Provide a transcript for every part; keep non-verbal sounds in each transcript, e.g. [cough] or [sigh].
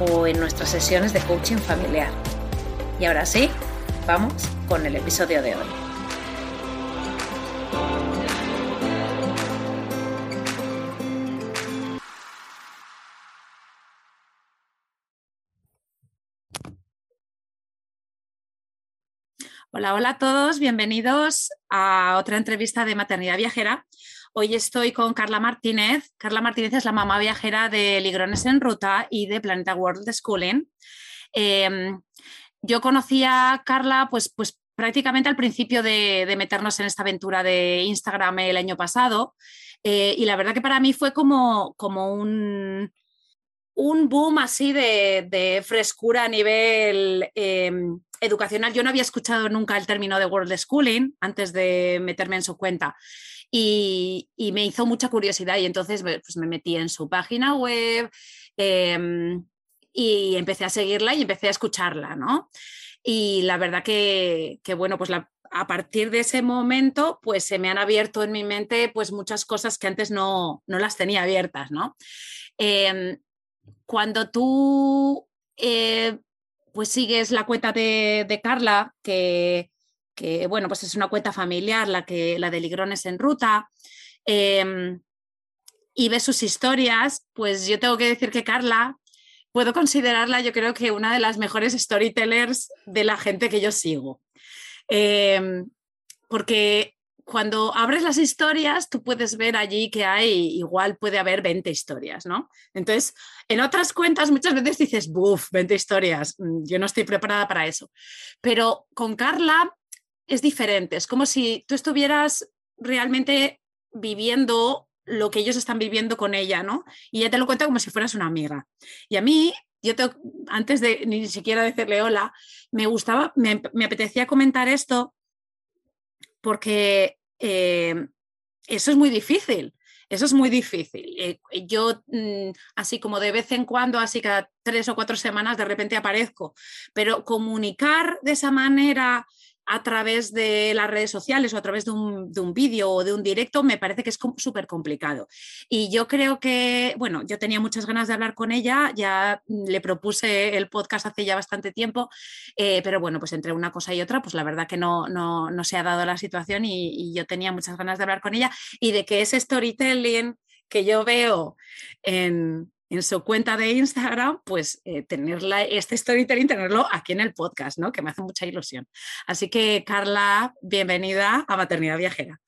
o en nuestras sesiones de coaching familiar. Y ahora sí, vamos con el episodio de hoy. Hola, hola a todos, bienvenidos a otra entrevista de Maternidad Viajera. Hoy estoy con Carla Martínez. Carla Martínez es la mamá viajera de Ligrones en Ruta y de Planeta World Schooling. Em, yo conocí a Carla pues, pues prácticamente al principio de, meternos en esta aventura de Instagram el año pasado eh, y la verdad que para mí fue como, como un, un boom así de, frescura a nivel em, educacional. Yo no había escuchado nunca el término de World Schooling antes de meterme en su cuenta y, me hizo mucha curiosidad y entonces pues, me metí en su página web em, y empecé a seguirla y empecé a escucharla, ¿no? Y la verdad que, bueno, pues a partir de ese momento, pues se me han abierto en mi mente pues muchas cosas que antes no, las tenía abiertas, ¿no? Em, cuando tú eh, pues sigues la cuenta de, de Carla, que, que bueno, pues es una cuenta familiar, la, que, la de Ligrones en Ruta, em, y ves sus historias, pues yo tengo que decir que Carla, puedo considerarla yo creo que una de las mejores storytellers de la gente que yo sigo. Em, porque cuando abres las historias, tú puedes ver allí que hay, igual puede haber 20 historias, ¿no? Entonces, en otras cuentas muchas veces dices, buf, 20 historias, mm, yo no estoy preparada para eso. Pero con Carla es diferente. Es como si tú estuvieras realmente viviendo lo que ellos están viviendo con ella, ¿no? Y ella te lo cuenta como si fueras una amiga. Y a mí, yo te, antes de ni siquiera decirle hola, me gustaba, me, apetecía comentar esto porque eh, eso es muy difícil. Eso es muy difícil. Eh, yo, mm, así como de vez en cuando, así cada tres o cuatro semanas, de repente aparezco, pero comunicar de esa manera a través de las redes sociales o a través de un, de un vídeo o de un directo me parece que es súper complicado. Y yo creo que, bueno, yo tenía muchas ganas de hablar con ella, ya le propuse el podcast hace ya bastante tiempo, eh, pero bueno, pues entre una cosa y otra, pues la verdad que no, no, no se ha dado la situación y, y yo tenía muchas ganas de hablar con ella y de que ese storytelling que yo veo en, en su cuenta de Instagram, pues eh, tenerla, este storytelling, tenerlo aquí en el podcast, ¿no? Que me hace mucha ilusión. Así que, Carla, bienvenida a Maternidad Viajera.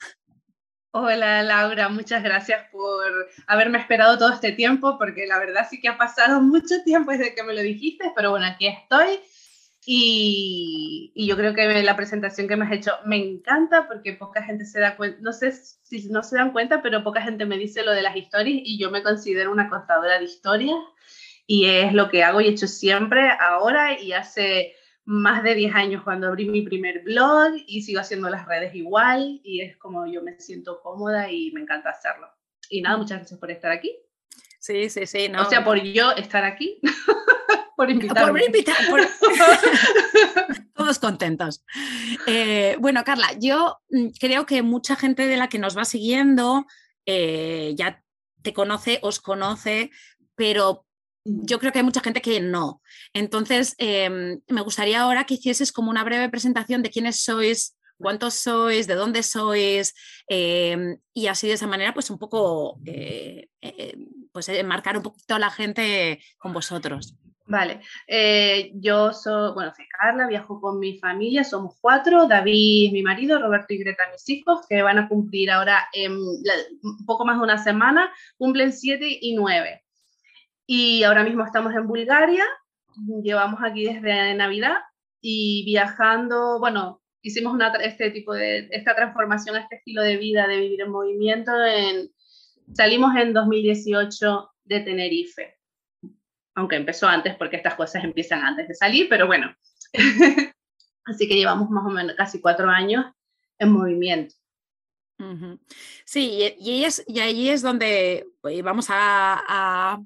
Hola Laura, muchas gracias por haberme esperado todo este tiempo, porque la verdad sí que ha pasado mucho tiempo desde que me lo dijiste, pero bueno, aquí estoy y, yo creo que la presentación que me has hecho me encanta porque poca gente se da cuenta, no sé si no se dan cuenta, pero poca gente me dice lo de las historias y yo me considero una contadora de historias y es lo que hago y he hecho siempre ahora y hace más de 10 años cuando abrí mi primer blog y sigo haciendo las redes igual y es como yo me siento cómoda y me encanta hacerlo. Y nada, muchas gracias por estar aquí. Sí, sí, sí. No. O sea, por yo estar aquí. [laughs] por invitarme. [laughs] Todos contentos. Eh, bueno, Carla, yo mm, creo que mucha gente de la que nos va siguiendo eh, ya te conoce, os conoce, pero yo creo que hay mucha gente que no. Entonces, em, me gustaría ahora que hicieses como una breve presentación de quiénes sois, cuántos sois, de dónde sois, em, y así de esa manera, pues un poco, eh, pues enmarcar un poquito a la gente con vosotros. Vale, eh, yo soy, bueno, soy Carla, viajo con mi familia, somos cuatro, David mi marido, Roberto y Greta mis hijos, que van a cumplir ahora en un poco más de una semana, cumplen siete y nueve. Y ahora mismo estamos en Bulgaria, llevamos aquí desde Navidad y viajando, bueno, hicimos una, este tipo de, esta transformación, este estilo de vida, de vivir en movimiento, en, salimos en 2018 de Tenerife aunque empezó antes porque estas cosas empiezan antes de salir, pero bueno. [laughs] Así que llevamos más o menos casi cuatro años en movimiento. Sí, y, es, y ahí es donde pues, vamos a,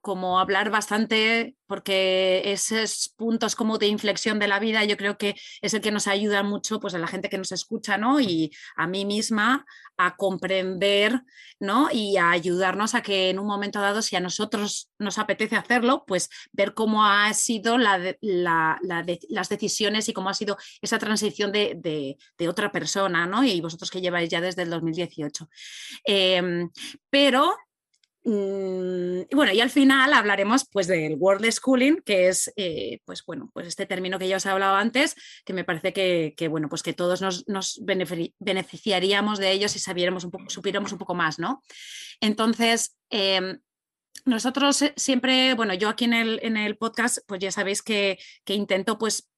como hablar bastante, porque esos puntos como de inflexión de la vida yo creo que es el que nos ayuda mucho pues, a la gente que nos escucha ¿no? y a mí misma a comprender ¿no? y a ayudarnos a que en un momento dado, si a nosotros nos apetece hacerlo, pues ver cómo ha sido la, las decisiones y cómo ha sido esa transición de, otra persona, ¿no? y vosotros que lleváis ya desde el 2018. Em, pero y bueno, y al final hablaremos pues del World Schooling, que es eh, pues bueno, pues este término que ya os he hablado antes, que me parece que, bueno, pues que todos nos, beneficiaríamos de ellos si sabiéramos un poco, supiéramos un poco más, ¿no? Entonces, em, nosotros siempre, bueno, yo aquí en el, en el podcast, pues ya sabéis que, que intento pues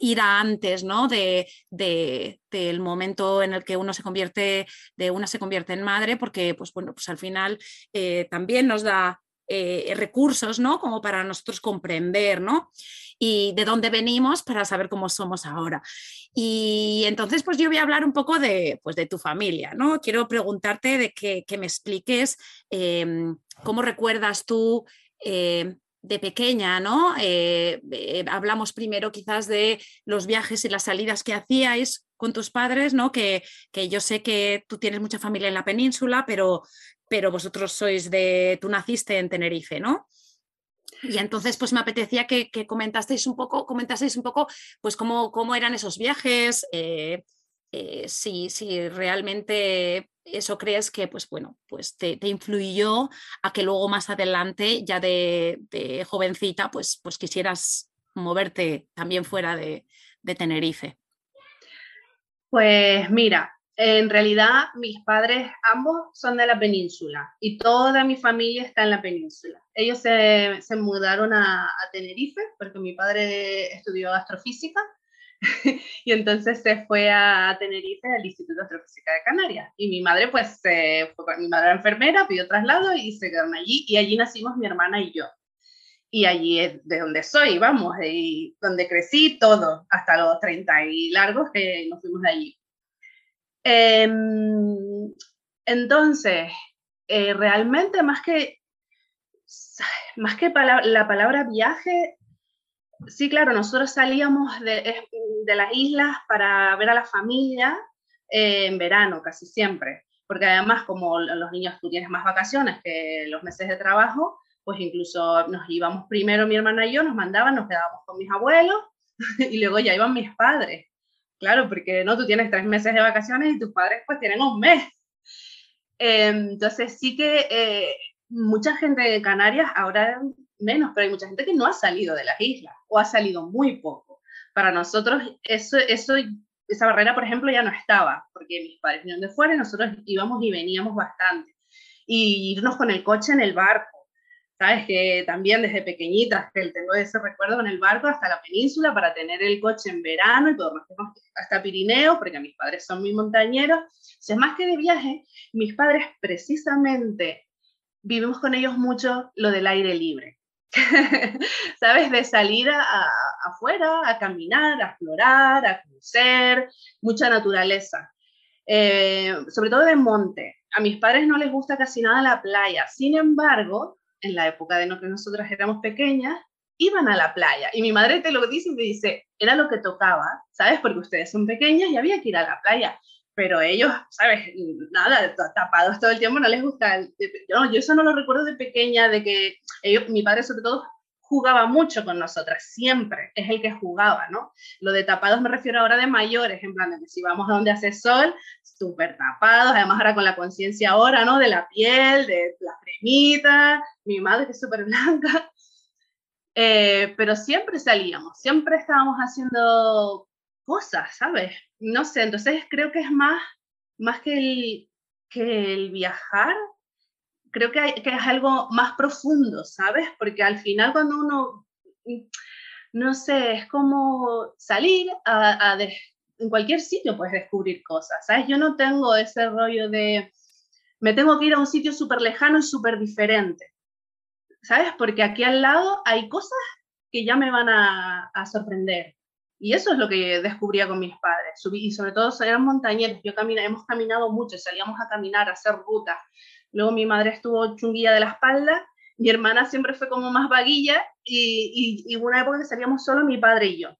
ir a antes, ¿no? De, del momento en el que uno se convierte, de una se convierte en madre, porque, pues bueno, pues al final eh, también nos da eh, recursos, ¿no? Como para nosotros comprender, ¿no? Y de dónde venimos para saber cómo somos ahora. Y entonces, pues yo voy a hablar un poco de, pues, de tu familia, ¿no? Quiero preguntarte de que, me expliques em, cómo recuerdas tú eh, de pequeña, ¿no? Eh, eh, hablamos primero quizás de los viajes y las salidas que hacíais con tus padres, ¿no? Que, que, yo sé que tú tienes mucha familia en la península, pero, pero vosotros sois de, tú naciste en Tenerife, ¿no? Y entonces, pues me apetecía que, comentasteis un poco, comentasteis un poco, pues cómo, cómo eran esos viajes, eh, si, si realmente eso crees que, pues bueno, pues te, influyó a que luego más adelante, ya de, jovencita, pues, pues quisieras moverte también fuera de, Tenerife? Pues mira, en realidad mis padres ambos son de la península y toda mi familia está en la península. Ellos se, mudaron a, a, Tenerife porque mi padre estudió astrofísica [laughs] y entonces se fue a Tenerife al Instituto de Astrofísica de Canarias. Y mi madre, pues, fue, mi madre era enfermera, pidió traslado y se quedaron allí. Y allí nacimos mi hermana y yo. Y allí es de donde soy, vamos, y donde crecí todo, hasta los 30 y largos que nos fuimos de allí. Em, entonces, eh, realmente más que, más que la palabra viaje, Sí, claro, nosotros salíamos de, las islas para ver a la familia eh, en verano, casi siempre, porque además como los niños tú tienes más vacaciones que los meses de trabajo, pues incluso nos íbamos primero mi hermana y yo, nos mandaban, nos quedábamos con mis abuelos [laughs] y luego ya iban mis padres. Claro, porque no, tú tienes tres meses de vacaciones y tus padres pues tienen un mes. Em, entonces sí que eh, mucha gente de Canarias ahora menos, pero hay mucha gente que no ha salido de las islas o ha salido muy poco. Para nosotros, eso, eso, esa barrera, por ejemplo, ya no estaba, porque mis padres venían de fuera y nosotros íbamos y veníamos bastante. Y irnos con el coche en el barco, ¿sabes? Que también desde pequeñitas, que tengo ese recuerdo en el barco hasta la península para tener el coche en verano y podernos hasta Pirineo, porque mis padres son muy montañeros. O sea, más que de viaje, mis padres precisamente vivimos con ellos mucho lo del aire libre. [laughs] ¿sabes? De salir afuera, a caminar, a explorar, a conocer, mucha naturaleza. Eh, sobre todo de monte. A mis padres no les gusta casi nada la playa. Sin embargo, en la época de que nosotras éramos pequeñas, iban a la playa. Y mi madre te lo dice y me dice, era lo que tocaba, ¿sabes? Porque ustedes son pequeñas y había que ir a la playa pero ellos, ¿sabes? Nada, tapados todo el tiempo, no les gusta. Yo, yo eso no lo recuerdo de pequeña, de que ellos, mi padre sobre todo jugaba mucho con nosotras, siempre es el que jugaba, ¿no? Lo de tapados me refiero ahora de mayores, en plan de que si vamos a donde hace sol, súper tapados, además ahora con la conciencia ahora, ¿no? De la piel, de la cremita, mi madre que es súper blanca. [laughs] Eh, pero siempre salíamos, siempre estábamos haciendo cosas, ¿sabes? No sé, entonces creo que es más, más que el, que el viajar, creo que, es algo más profundo, ¿sabes? Porque al final cuando uno, no sé, es como salir a, en cualquier sitio puedes descubrir cosas, ¿sabes? Yo no tengo ese rollo de, me tengo que ir a un sitio súper lejano y súper diferente, ¿sabes? Porque aquí al lado hay cosas que ya me van a sorprender. Y eso es lo que descubría con mis padres. y sobre todo eran montañeros. Yo camina, hemos caminado mucho, salíamos a caminar, a hacer rutas. Luego mi madre estuvo chunguilla de la espalda, mi hermana siempre fue como más vaguilla y, y, y una época que salíamos solo mi padre y yo.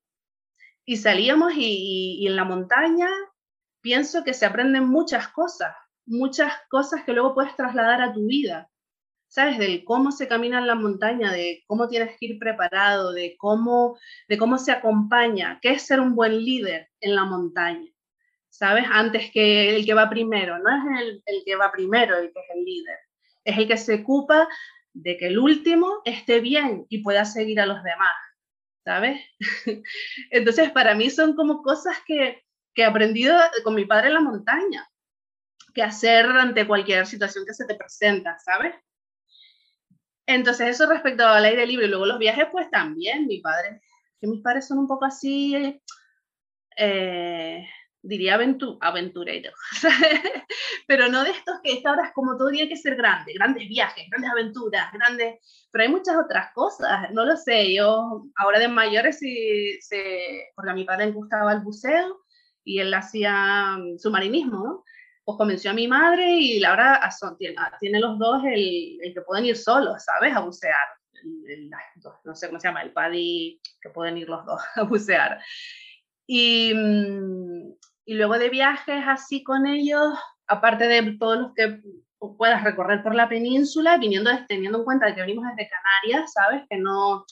Y salíamos y, y en la montaña pienso que se aprenden muchas cosas, muchas cosas que luego puedes trasladar a tu vida. ¿Sabes? Del cómo se camina en la montaña, de cómo tienes que ir preparado, de cómo, de cómo se acompaña, qué es ser un buen líder en la montaña, ¿sabes? Antes que el que va primero, no es el, el que va primero el que es el líder, es el que se ocupa de que el último esté bien y pueda seguir a los demás, ¿sabes? [laughs] Entonces, para mí son como cosas que, que he aprendido con mi padre en la montaña, que hacer ante cualquier situación que se te presenta, ¿sabes? Entonces, eso respecto al aire libre. Y luego los viajes, pues también, mi padre, que mis padres son un poco así, eh, diría aventu aventureros, [laughs] pero no de estos que esta hora es como todo tiene que ser grande, grandes viajes, grandes aventuras, grandes, pero hay muchas otras cosas, no lo sé, yo ahora de mayores, sí, porque a mi padre le gustaba el buceo y él hacía mm, submarinismo, ¿no? Pues convenció a mi madre y Laura tiene, tiene los dos el, el, que pueden ir solos, ¿sabes? A bucear. no sé cómo se llama, el paddy, que pueden ir los dos [laughs] a bucear. Y, mm, y luego de viajes así con ellos, aparte de todos los que puedas recorrer por la península, viniendo, teniendo en cuenta que venimos desde Canarias, ¿sabes? Que no,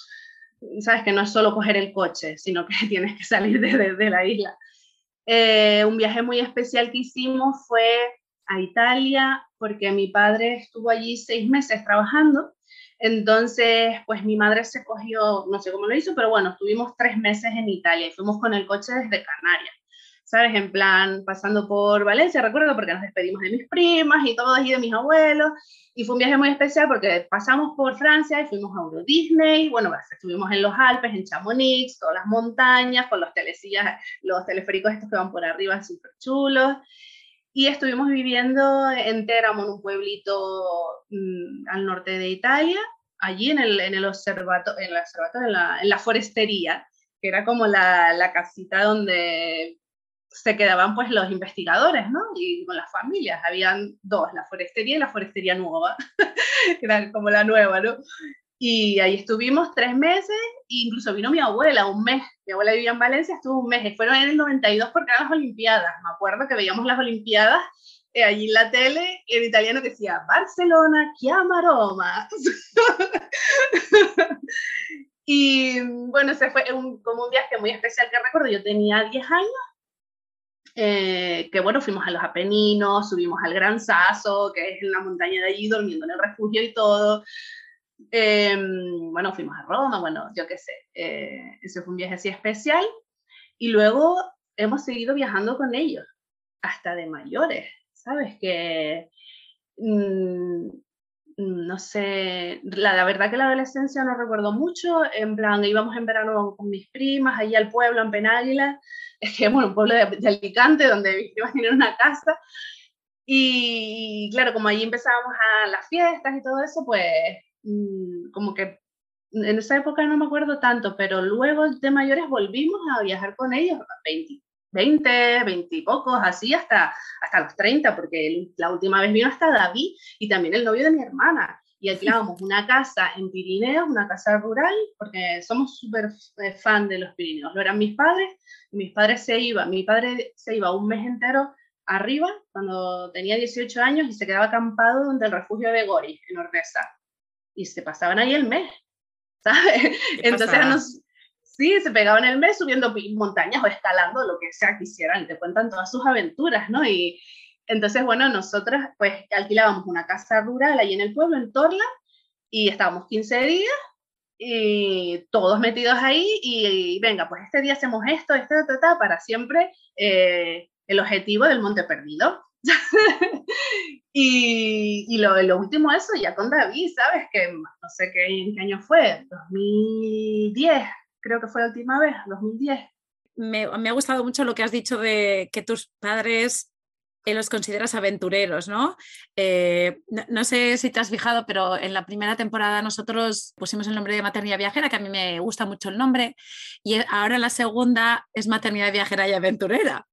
sabes que no es solo coger el coche, sino que [laughs] tienes que salir de, de la isla. Eh, un viaje muy especial que hicimos fue a Italia porque mi padre estuvo allí seis meses trabajando. Entonces, pues mi madre se cogió, no sé cómo lo hizo, pero bueno, estuvimos tres meses en Italia y fuimos con el coche desde Canarias. ¿Sabes? En plan, pasando por Valencia, recuerdo, porque nos despedimos de mis primas y todos y de mis abuelos. Y fue un viaje muy especial porque pasamos por Francia y fuimos a Euro Disney. Bueno, estuvimos en los Alpes, en Chamonix, todas las montañas, con los telesillas, los teleféricos estos que van por arriba, súper chulos. Y estuvimos viviendo en Teramo, en un pueblito mmm, al norte de Italia, allí en el, en el observatorio, en, en, la, en la forestería, que era como la, la casita donde se quedaban pues los investigadores, ¿no? Y con las familias, habían dos, la forestería y la forestería nueva, [laughs] era como la nueva, ¿no? Y ahí estuvimos tres meses, e incluso vino mi abuela un mes, mi abuela vivía en Valencia, estuvo un mes, fueron en el 92 porque eran las Olimpiadas, me acuerdo que veíamos las Olimpiadas eh, allí en la tele, en italiano decía, Barcelona, chiama Roma. [laughs] y bueno, ese fue como un viaje muy especial que recuerdo, yo tenía 10 años, eh, que bueno, fuimos a los Apeninos, subimos al Gran Sasso, que es en la montaña de allí, durmiendo en el refugio y todo. Eh, bueno, fuimos a Roma, bueno, yo qué sé, eh, ese fue un viaje así especial. Y luego hemos seguido viajando con ellos, hasta de mayores, ¿sabes? Que, mmm, no sé, la, verdad que la adolescencia no recuerdo mucho, en plan, íbamos en verano con mis primas, allí al pueblo, en Penáguila, [laughs] que, bueno, un pueblo de, Alicante, donde [laughs] mis primas tienen una casa, y claro, como allí empezábamos a las fiestas y todo eso, pues mmm, como que en esa época no me acuerdo tanto, pero luego de mayores volvimos a viajar con ellos, 20, 20, 20 y pocos, así hasta, hasta los 30, porque la última vez vino hasta David y también el novio de mi hermana. Y alquilábamos una casa en Pirineos, una casa rural, porque somos súper eh, fan de los Pirineos. Lo eran mis padres, mis padres se iban, mi padre se iba un mes entero arriba cuando tenía 18 años y se quedaba acampado donde el refugio de Gori, en Ordesa. Y se pasaban ahí el mes, [laughs] ¿sabes? Entonces nos, sí, se pegaban el mes subiendo montañas o escalando, lo que sea quisieran, y te cuentan todas sus aventuras, ¿no? Y entonces, bueno, nosotras pues alquilábamos una casa rural ahí en el pueblo, en Torla, y estábamos 15 días y todos metidos ahí y, venga, pues este día hacemos esto, este, para siempre eh, el objetivo del monte perdido. [laughs] y, lo, lo, último eso, ya con David, ¿sabes? Que no sé qué, qué año fue, 2010, creo que fue la última vez, 2010. Me, me, ha gustado mucho lo que has dicho de que tus padres eh, los consideras aventureros, eh, ¿no? ¿no? sé si te has fijado, pero en la primera temporada nosotros pusimos el nombre de Maternidad Viajera, que a mí me gusta mucho el nombre, y ahora la segunda es Maternidad Viajera y Aventurera.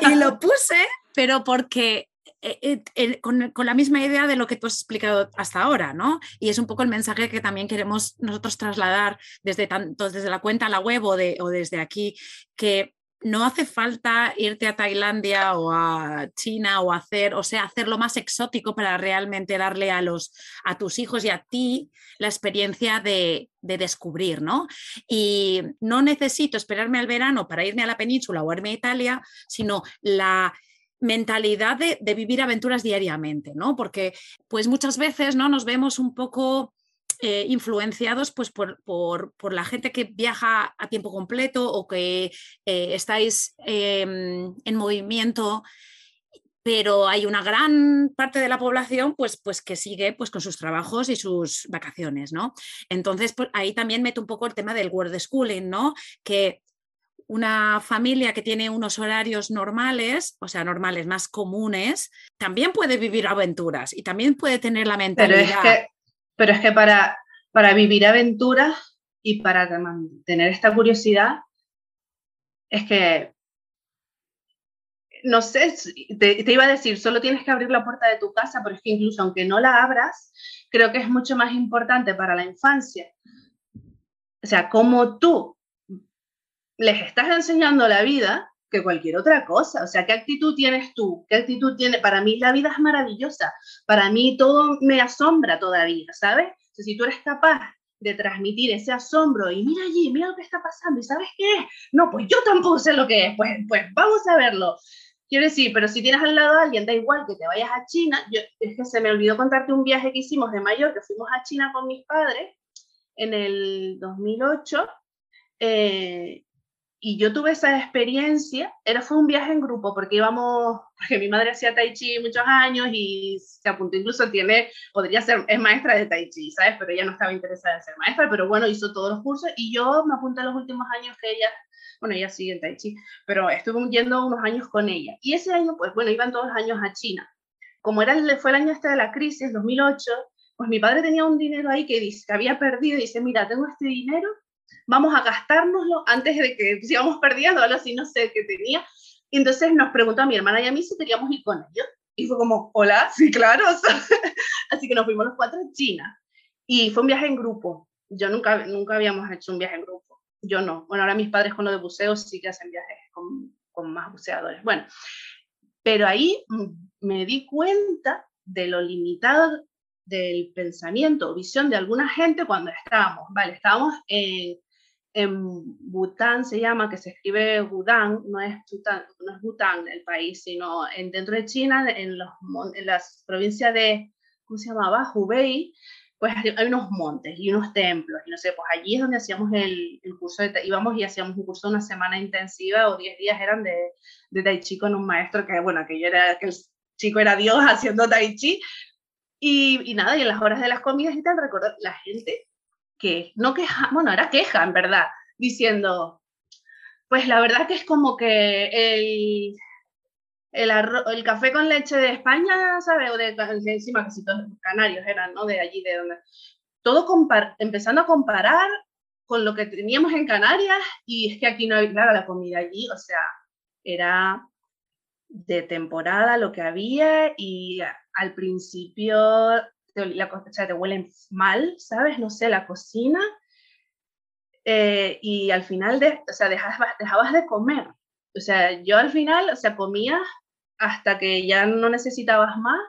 y lo puse, pero porque eh, con, con, la misma idea de lo que tú has explicado hasta ahora, ¿no? Y es un poco el mensaje que también queremos nosotros trasladar desde tanto desde la cuenta a la web o, de, desde aquí, que no hace falta irte a Tailandia o a China o hacer, o sea, hacerlo más exótico para realmente darle a los a tus hijos y a ti la experiencia de, descubrir, ¿no? Y no necesito esperarme al verano para irme a la península o irme a Italia, sino la mentalidad de, de vivir aventuras diariamente, ¿no? Porque pues muchas veces, ¿no? Nos vemos un poco eh, influenciados pues, por, por, la gente que viaja a tiempo completo o que eh, estáis em, en movimiento pero hay una gran parte de la población pues, pues que sigue pues, con sus trabajos y sus vacaciones, ¿no? Entonces, pues, ahí también meto un poco el tema del world schooling, ¿no? Que una familia que tiene unos horarios normales, o sea, normales más comunes, también puede vivir aventuras y también puede tener la mentalidad. Pero es que para, para vivir aventuras y para tener esta curiosidad, es que, no sé, te, te, iba a decir, solo tienes que abrir la puerta de tu casa, pero es que incluso aunque no la abras, creo que es mucho más importante para la infancia. O sea, como tú les estás enseñando la vida, que cualquier otra cosa. O sea, ¿qué actitud tienes tú? ¿Qué actitud tiene? Para mí la vida es maravillosa. Para mí todo me asombra todavía, ¿sabes? si tú eres capaz de transmitir ese asombro y mira allí, mira lo que está pasando y ¿sabes qué es? No, pues yo tampoco sé lo que es. Pues, pues vamos a verlo. Quiero decir, pero si tienes al lado a alguien, da igual que te vayas a China. Yo, es que se me olvidó contarte un viaje que hicimos de mayor, que fuimos a China con mis padres en el 2008. Eh, y yo tuve esa experiencia, era, fue un viaje en grupo, porque íbamos, porque mi madre hacía tai chi muchos años y se apuntó, incluso tiene, podría ser, es maestra de tai chi, ¿sabes? Pero ella no estaba interesada en ser maestra, pero bueno, hizo todos los cursos y yo me apunté los últimos años que ella, bueno, ella sigue en tai chi, pero estuve yendo unos años con ella. Y ese año, pues bueno, iban todos los años a China. Como era el, fue el año este de la crisis, 2008, pues mi padre tenía un dinero ahí que, dice, que había perdido y dice, mira, tengo este dinero vamos a gastárnoslo antes de que [laughs] sigamos perdiendo, algo así, no sé qué tenía. Y entonces nos preguntó a mi hermana y a mí si queríamos ir con ellos. Y fue como, hola, sí, claro. [laughs] así que nos fuimos los cuatro a China. Y fue un viaje en grupo. Yo nunca, nunca habíamos hecho un viaje en grupo. Yo no. Bueno, ahora mis padres con lo de buceo sí que hacen viajes con, con más buceadores. Bueno, pero ahí me di cuenta de lo limitado del pensamiento o visión de alguna gente cuando estábamos, vale, estábamos en, en Bután se llama, que se escribe Bután, no es Bután, no es Bután el país, sino en, dentro de China, en, los, en las provincias de, ¿cómo se llamaba? Hubei, pues hay unos montes y unos templos, y no sé, pues allí es donde hacíamos el, el curso, de, íbamos y hacíamos un curso de una semana intensiva o 10 días eran de, de Tai Chi con un maestro que, bueno, que yo era, que el chico era Dios haciendo Tai Chi, y, y nada, y en las horas de las comidas y tal, recuerdo la gente que no queja, bueno, era queja en verdad, diciendo, pues la verdad que es como que el, el, el café con leche de España, ¿sabes? O de, encima casi todos canarios eran, ¿no? De allí, de donde... Todo empezando a comparar con lo que teníamos en Canarias y es que aquí no había, la comida allí, o sea, era de temporada lo que había y al principio la, o sea, te huelen mal, ¿sabes? No sé, la cocina. Eh, y al final, de, o sea, dejabas, dejabas de comer. O sea, yo al final, o sea, comía hasta que ya no necesitabas más,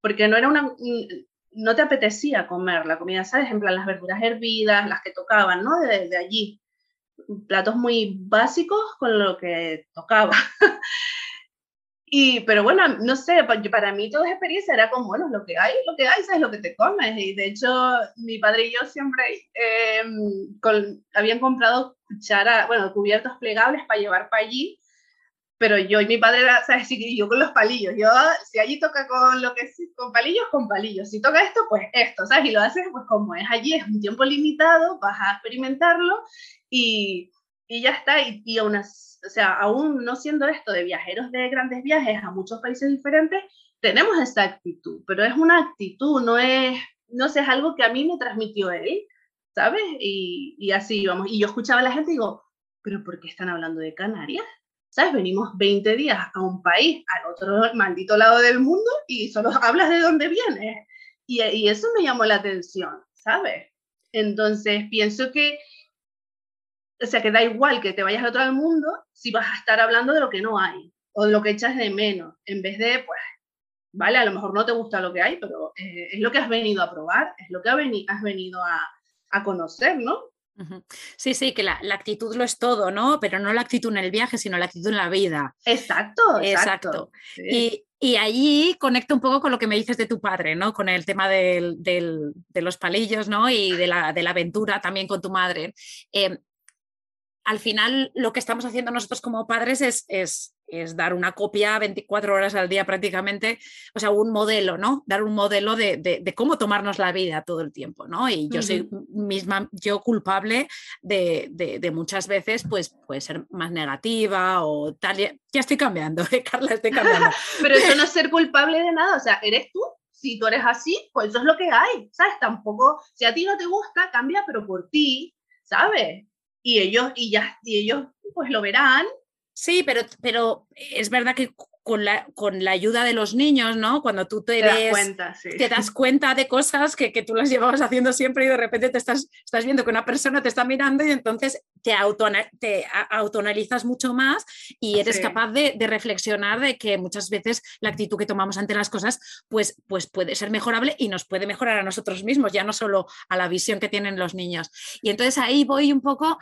porque no era una, no te apetecía comer la comida, ¿sabes? En plan, las verduras hervidas, las que tocaban, ¿no? De, de allí. Platos muy básicos con lo que tocaba. [laughs] Y, pero bueno, no sé, para mí toda experiencia era como, bueno, lo que hay, lo que hay, sabes lo que te comes. Y de hecho, mi padre y yo siempre em, habían comprado cuchara, bueno, cubiertos plegables para llevar para allí. Pero yo y mi padre, era, ¿sabes? Sí, yo con los palillos. Yo, si allí toca con lo que con palillos, con palillos. Si toca esto, pues esto, ¿sabes? Y lo haces, pues como es allí, es un tiempo limitado, vas a experimentarlo y, y ya está. Y, y aún o sea, aún no siendo esto de viajeros de grandes viajes a muchos países diferentes, tenemos esa actitud, pero es una actitud, no es, no sé, es algo que a mí me transmitió él, ¿sabes? Y, y así vamos. Y yo escuchaba a la gente y digo, ¿pero por qué están hablando de Canarias? ¿Sabes? Venimos 20 días a un país, al otro maldito lado del mundo, y solo hablas de dónde vienes. Y, y eso me llamó la atención, ¿sabes? Entonces pienso que o sea, que da igual que te vayas a otro al mundo si vas a estar hablando de lo que no hay o de lo que echas de menos, en vez de, pues, vale, a lo mejor no te gusta lo que hay, pero eh, es lo que has venido a probar, es lo que has venido a, a conocer, ¿no? Sí, sí, que la, la, actitud lo es todo, ¿no? Pero no la actitud en el viaje, sino la actitud en la vida. Exacto, exacto. Y, y, allí conecta un poco con lo que me dices de tu padre, ¿no? Con el tema del, del, de los palillos, ¿no? Y de la, de la aventura también con tu madre. Eh, al final lo que estamos haciendo nosotros como padres es, es, dar una copia 24 horas al día prácticamente, o sea, un modelo, ¿no? Dar un modelo de, cómo tomarnos la vida todo el tiempo, ¿no? Y yo soy misma, yo culpable de, muchas veces, pues puede ser más negativa o tal. Ya estoy cambiando, ¿eh, Carla, estoy cambiando. [laughs] Pero eso no es ser culpable de nada, o sea, eres tú si tú eres así, pues eso es lo que hay, ¿sabes? Tampoco, si a ti no te gusta, cambia, pero por ti, ¿sabes? Y ellos, y ya, y ellos pues lo verán. Sí, pero, pero es verdad que con la, con la ayuda de los niños, ¿no? Cuando tú te, das cuenta, te das cuenta de cosas que, que, tú las llevabas haciendo siempre y de repente te estás, estás viendo que una persona te está mirando y entonces te, auto, te autoanalizas mucho más y eres capaz de, de, reflexionar de que muchas veces la actitud que tomamos ante las cosas pues, pues puede ser mejorable y nos puede mejorar a nosotros mismos, ya no solo a la visión que tienen los niños. Y entonces ahí voy un poco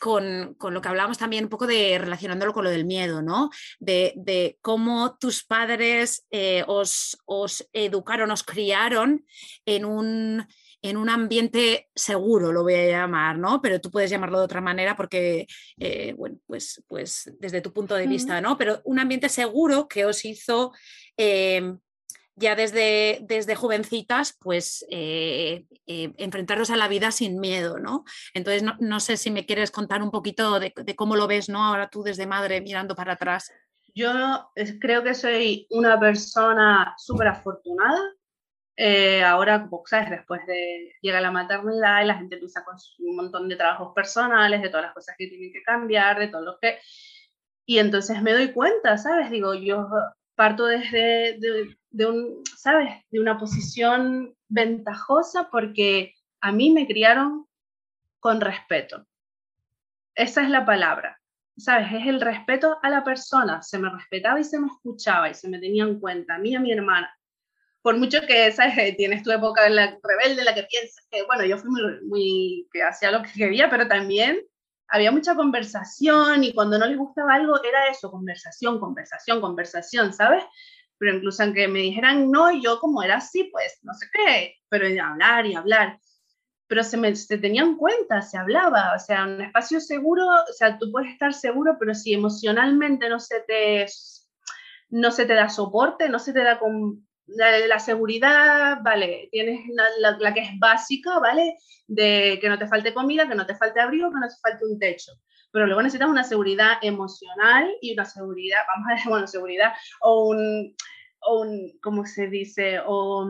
con, lo que hablábamos también un poco de relacionándolo con lo del miedo, ¿no? De, cómo tus padres eh, os, educaron, os criaron en un, en un ambiente seguro, lo voy a llamar, ¿no? Pero tú puedes llamarlo de otra manera porque, eh, bueno, pues, pues desde tu punto de vista, ¿no? Pero un ambiente seguro que os hizo eh, ya desde, desde jovencitas, pues eh, eh, enfrentarlos a la vida sin miedo, ¿no? Entonces, no, sé si me quieres contar un poquito de, cómo lo ves, ¿no? Ahora tú desde madre mirando para atrás. Yo creo que soy una persona súper afortunada. Eh, ahora, ¿sabes? Después de llega la maternidad y la gente empieza con un montón de trabajos personales, de todas las cosas que tienen que cambiar, de todo lo que... Y entonces me doy cuenta, ¿sabes? Digo, yo parto desde de, un, ¿sabes? De una posición ventajosa porque a mí me criaron con respeto. Esa es la palabra. ¿Sabes? Es el respeto a la persona. Se me respetaba y se me escuchaba y se me tenía en cuenta. A mí y a mi hermana. Por mucho que, ¿sabes? [laughs] Tienes tu época en la rebelde, la que piensas que, bueno, yo fui muy, muy que hacía lo que quería, pero también había mucha conversación y cuando no les gustaba algo era eso, conversación, conversación, conversación, ¿sabes? Pero incluso aunque me dijeran no, yo como era así, pues no sé qué, pero hablar y hablar. Pero se, me, se tenía en cuenta, se hablaba, o sea, un espacio seguro, o sea, tú puedes estar seguro, pero si emocionalmente no se te, no se te da soporte, no se te da con, la, seguridad, vale, tienes la, la, que es básica, ¿vale? De que no te falte comida, que no te falte abrigo, que no te falte un techo. Pero luego necesitas una seguridad emocional y una seguridad, vamos a decir, bueno, seguridad o un, o un ¿cómo se dice? O,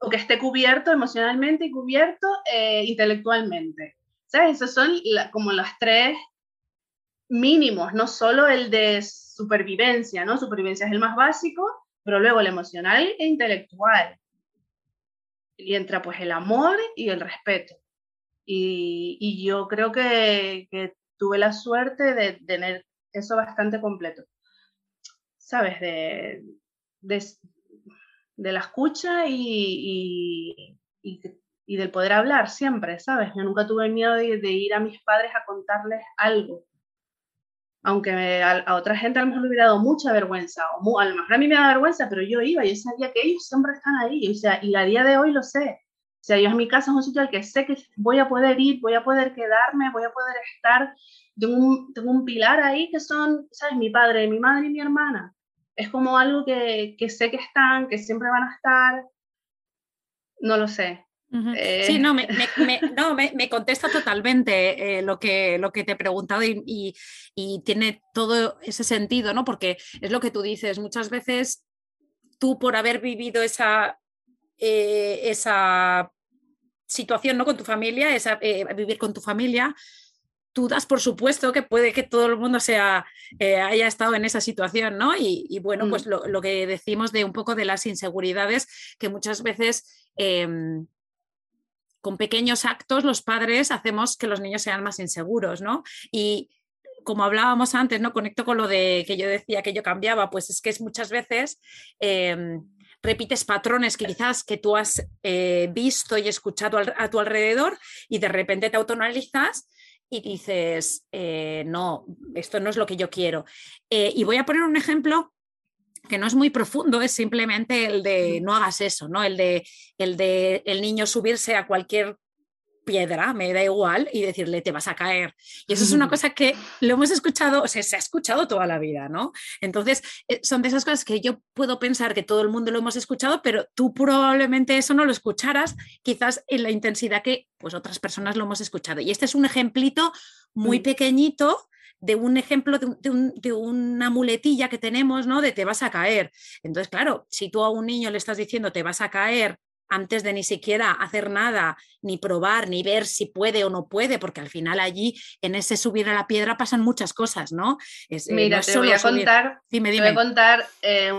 o que esté cubierto emocionalmente y cubierto eh, intelectualmente. ¿Sabes? Esos son como los tres mínimos, no solo el de supervivencia, ¿no? Supervivencia es el más básico, pero luego el emocional e intelectual. Y entra pues el amor y el respeto. Y, y yo creo que, que, tuve la suerte de tener eso bastante completo. ¿Sabes? De, de, de la escucha y, y, y, del poder hablar siempre, ¿sabes? Yo nunca tuve miedo de, ir a mis padres a contarles algo aunque a, otra gente a lo mejor le hubiera dado mucha vergüenza, o a lo mejor a mí me da vergüenza, pero yo iba yo sabía que ellos siempre están ahí, o sea, y a día de hoy lo sé. O sea, yo en mi casa es un sitio al que sé que voy a poder ir, voy a poder quedarme, voy a poder estar. Tengo un, tengo un pilar ahí que son, ¿sabes? Mi padre, mi madre y mi hermana. Es como algo que, que sé que están, que siempre van a estar. No lo sé. Eh, sí, no, me, [laughs] no me, contesta totalmente eh, lo, que, lo que te he preguntado y, y, tiene todo ese sentido, ¿no? Porque es lo que tú dices, muchas veces tú por haber vivido esa, eh, esa situación ¿no? con tu familia, esa, vivir con tu familia, tú das por supuesto que puede que todo el mundo sea, haya estado en esa situación, ¿no? Y, bueno, pues mm. lo, lo, que decimos de un poco de las inseguridades que muchas veces em, con pequeños actos los padres hacemos que los niños sean más inseguros, ¿no? Y como hablábamos antes, ¿no? Conecto con lo de que yo decía que yo cambiaba, pues es que es muchas veces em, repites patrones que quizás que tú has eh, visto y escuchado a tu alrededor y de repente te autonalizas y dices, eh, no, esto no es lo que yo quiero. Eh, y voy a poner un ejemplo que no es muy profundo, es simplemente el de no hagas eso, ¿no? El de el de el niño subirse a cualquier piedra, me da igual, y decirle te vas a caer. Y eso es una [laughs] cosa que lo hemos escuchado, o sea, se ha escuchado toda la vida, ¿no? Entonces, eh, son de esas cosas que yo puedo pensar que todo el mundo lo hemos escuchado, pero tú probablemente eso no lo escucharas, quizás en la intensidad que pues otras personas lo hemos escuchado. Y este es un ejemplito muy mm. pequeñito de un ejemplo de, una muletilla que tenemos, ¿no? De te vas a caer. Entonces, claro, si tú a un niño le estás diciendo te vas a caer antes de ni siquiera hacer nada, ni probar, ni ver si puede o no puede, porque al final allí en ese subir a la piedra pasan muchas cosas, ¿no? Es, eh, Mira, te, voy a contar, Te voy a contar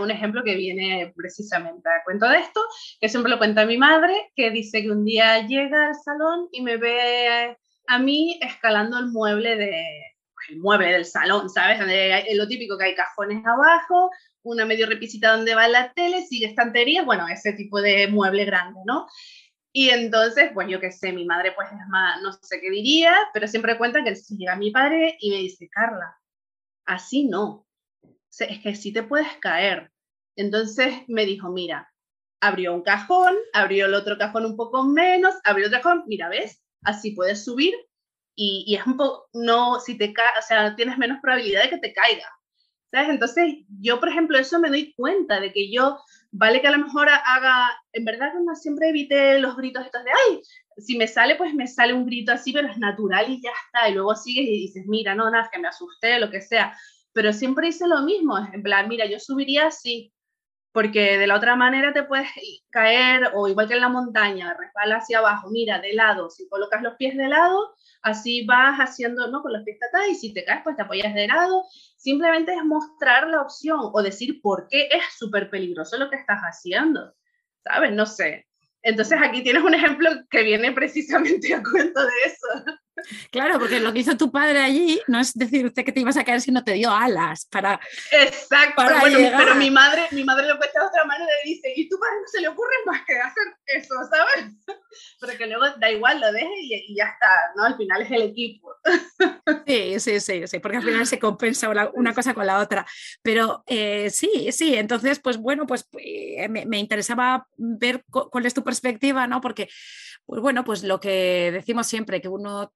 un ejemplo que viene precisamente a cuento de esto, que siempre lo cuenta mi madre, que dice que un día llega al salón y me ve a mí escalando el mueble de, el mueble del salón, ¿sabes? Donde lo típico que hay cajones abajo, una medio repisita donde va la tele, sigue estantería, bueno, ese tipo de mueble grande, ¿no? Y entonces, pues yo qué sé, mi madre pues es más, no sé qué diría, pero siempre cuenta que si llega mi padre y me dice, Carla, así no, es que sí te puedes caer. Entonces me dijo, mira, abrió un cajón, abrió el otro cajón un poco menos, abrió otro cajón, mira, ¿ves? Así puedes subir y, es un poco, no, si te cae, o sea, tienes menos probabilidad de que te caiga. ¿Sabes? Entonces, yo, por ejemplo, eso me doy cuenta de que yo, vale que a lo mejor haga, en verdad no siempre evite los gritos estos de, ay, si me sale, pues me sale un grito así, pero es natural y ya está. Y luego sigues y dices, mira, no, nada, que me asusté, lo que sea. Pero siempre hice lo mismo, en plan, mira, yo subiría así, porque de la otra manera te puedes caer, o igual que en la montaña, resbala hacia abajo, mira, de lado, si colocas los pies de lado, así vas haciendo, ¿no? Con los pies y si te caes, pues te apoyas de lado. Simplemente es mostrar la opción o decir por qué es súper peligroso lo que estás haciendo, ¿sabes? No sé. Entonces aquí tienes un ejemplo que viene precisamente a cuento de eso. Claro, porque lo que hizo tu padre allí no es decirte que te ibas a caer, sino te dio alas para. Exacto, pero mi madre, mi madre lo cuenta de otra manera y dice, y tu padre no se le ocurre más que hacer eso, ¿sabes? [laughs] Pero que luego da igual, lo deje y, ya está, ¿no? Al final es el equipo. [laughs] Sí, sí, sí, sí, porque al final se compensa una cosa con la otra. Pero eh, sí, sí, entonces, pues bueno, pues eh, me, me, interesaba ver cuál es tu perspectiva, ¿no? Porque, pues bueno, pues lo que decimos siempre, que uno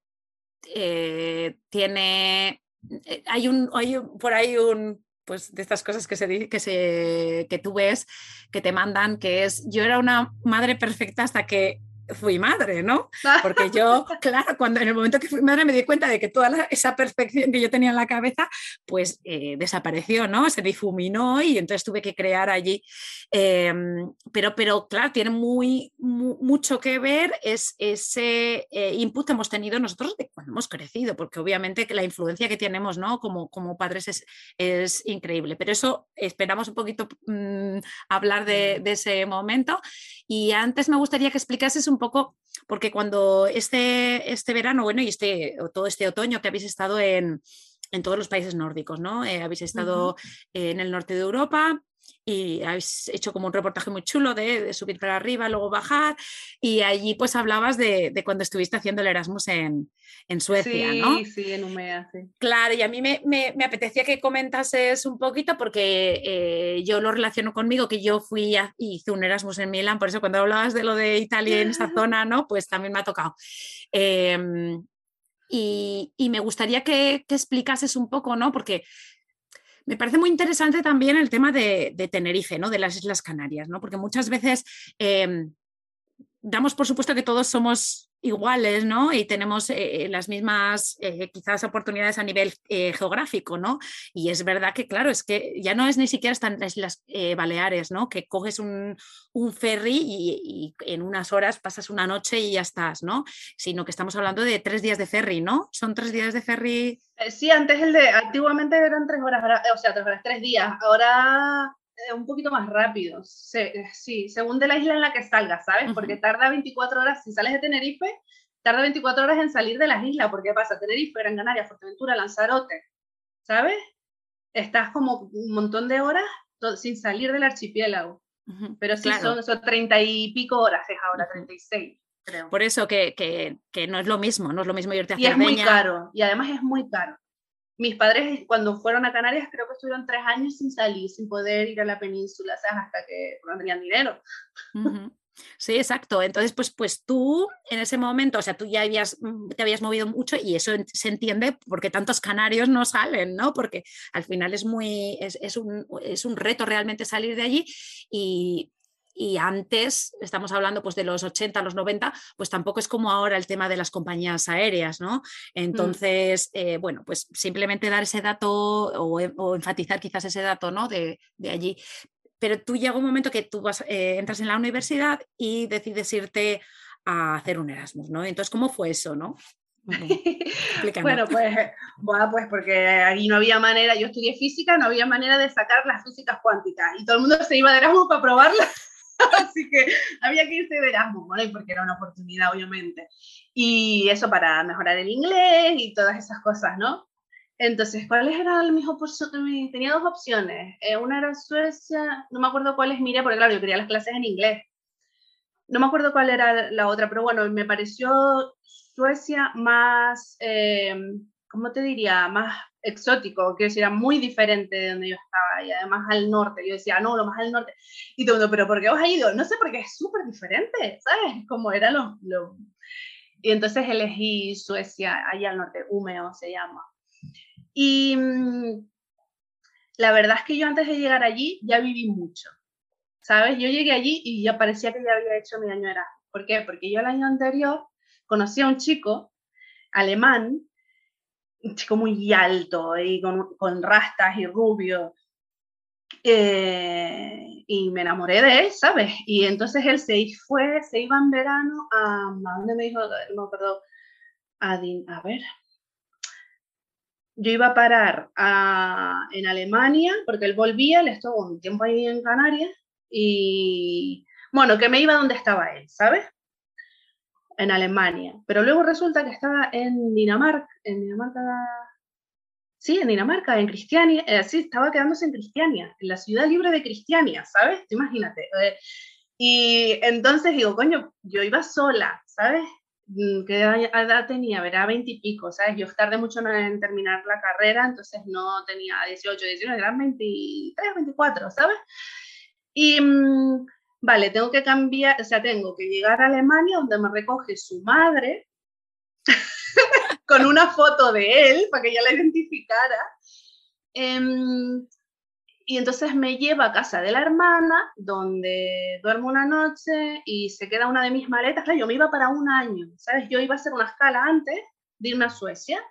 eh, tiene, eh, hay un, hay por ahí un, pues de estas cosas que, se, que, se, que tú ves, que te mandan, que es, yo era una madre perfecta hasta que fui madre, ¿no? [laughs] Porque yo, claro, cuando en el momento que fui madre me di cuenta de que toda esa perfección que yo tenía en la cabeza, pues eh, desapareció, ¿no? Se difuminó y entonces tuve que crear allí. Em, pero, pero, claro, tiene muy, mucho que ver es, ese eh, input que hemos tenido nosotros de cuando hemos crecido, porque obviamente la influencia que tenemos, ¿no? Como, como padres es, es increíble. Pero eso esperamos un poquito mm, hablar de, de ese momento. Y antes me gustaría que explicases un poco, porque cuando este, este verano, bueno, y este, todo este otoño que habéis estado en, en todos los países nórdicos, ¿no? Eh, habéis estado en el norte de Europa y habéis hecho como un reportaje muy chulo de, subir para arriba, luego bajar, y allí pues hablabas de, cuando estuviste haciendo el Erasmus en, Suecia, sí, ¿no? Sí, en Umea, sí. Claro, y a mí me, apetecía que comentases un poquito porque eh, yo lo relaciono conmigo, que yo fui y hice un Erasmus en Milán, por eso cuando hablabas de lo de Italia en esta [laughs] zona, ¿no? Pues también me ha tocado. Em, y, me gustaría que, que, explicases un poco, ¿no? Porque me parece muy interesante también el tema de, Tenerife, ¿no? De las Islas Canarias, ¿no? Porque muchas veces em, damos por supuesto que todos somos iguales, ¿no? Y tenemos eh, las mismas, eh, quizás, oportunidades a nivel eh, geográfico, ¿no? Y es verdad que, claro, es que ya no es ni siquiera están las Islas Baleares, ¿no? Que coges un, ferry y, en unas horas pasas una noche y ya estás, ¿no? Sino que estamos hablando de tres días de ferry, ¿no? ¿Son tres días de ferry? Sí, antes el de, antiguamente eran tres horas, o sea, tres horas, tres días. Ahora un poquito más rápido, sí, según de la isla en la que salgas, ¿sabes? Porque tarda 24 horas, si sales de Tenerife, tarda 24 horas en salir de las islas, porque pasa Tenerife, Gran Canaria, Fuerteventura, Lanzarote, ¿sabes? Estás como un montón de horas sin salir del archipiélago. Pero sí, son, son 30 y pico horas, es ahora 36. Creo. Por eso que, que, que, no es lo mismo, no es lo mismo irte a Y es muy caro, y además es muy caro mis padres cuando fueron a Canarias creo que estuvieron tres años sin salir, sin poder ir a la península, ¿sabes? Hasta que no tenían dinero. Sí, exacto. Entonces, pues, pues tú en ese momento, o sea, tú ya habías, mm, te habías movido mucho y eso se entiende porque tantos canarios no salen, ¿no? Porque al final es muy, es, es, un, es un reto realmente salir de allí y, y antes, estamos hablando pues de los 80, los 90, pues tampoco es como ahora el tema de las compañías aéreas, ¿no? Mm. Entonces, eh, bueno, pues simplemente dar ese dato o, enfatizar quizás ese dato, ¿no? De, allí. Pero tú llega un momento que tú vas, eh, entras en la universidad y decides irte a hacer un Erasmus, ¿no? Entonces, ¿cómo fue eso, no? [laughs] bueno, pues, bueno, pues porque ahí no había manera, yo estudié física, no había manera de sacar las físicas cuánticas y todo el mundo se iba de Erasmus para probarlas. [laughs] Así que había que irse de Erasmus, ¿no? porque era una oportunidad, obviamente. Y eso para mejorar el inglés y todas esas cosas, ¿no? Entonces, ¿cuáles eran mis opciones? Tenía dos opciones. Eh, una era Suecia, no me acuerdo cuáles miré, porque claro, yo quería las clases en inglés. No me acuerdo cuál era la otra, pero bueno, me pareció Suecia más, eh, ¿cómo te diría? Más exótico, que era muy diferente de donde yo estaba y además al norte. Yo decía, no, lo más al norte. Y todo el mundo, ¿pero por qué os ha ido? No sé, porque es súper diferente, ¿sabes? Como era lo, lo, Y entonces elegí Suecia, allá al norte, Umeo se llama. Y mm, la verdad es que yo antes de llegar allí ya viví mucho, ¿sabes? Yo llegué allí y ya parecía que ya había hecho mi año era. ¿Por qué? Porque yo el año anterior conocí a un chico alemán un chico muy alto y con, con rastas y rubio. Eh, y me enamoré de él, ¿sabes? Y entonces él se fue, se iba en verano a, ¿a dónde me dijo? No, perdón, a, a ver. Yo iba a parar a, en Alemania, porque él volvía, él estuvo un tiempo ahí en Canarias, y bueno, que me iba donde estaba él, ¿sabes? En Alemania, pero luego resulta que estaba en Dinamarca, en Dinamarca, sí, en Dinamarca, en Cristiania, eh, sí, estaba quedándose en Cristiania, en la ciudad libre de Cristiania, ¿sabes? Imagínate. Eh, y entonces digo, coño, yo iba sola, ¿sabes? Mm, ¿Qué edad tenía? Verá, veintipico, ¿sabes? Yo tardé mucho en terminar la carrera, entonces no tenía 18, 19, eran 23, 24, ¿sabes? Y mm, vale, tengo que cambiar, o sea, tengo que llegar a Alemania donde me recoge su madre [laughs] con una foto de él para que ella la identificara. Em, y entonces me lleva a casa de la hermana, donde duermo una noche y se queda una de mis maletas. Claro, yo me iba para un año, ¿sabes? Yo iba a hacer una escala antes de irme a Suecia.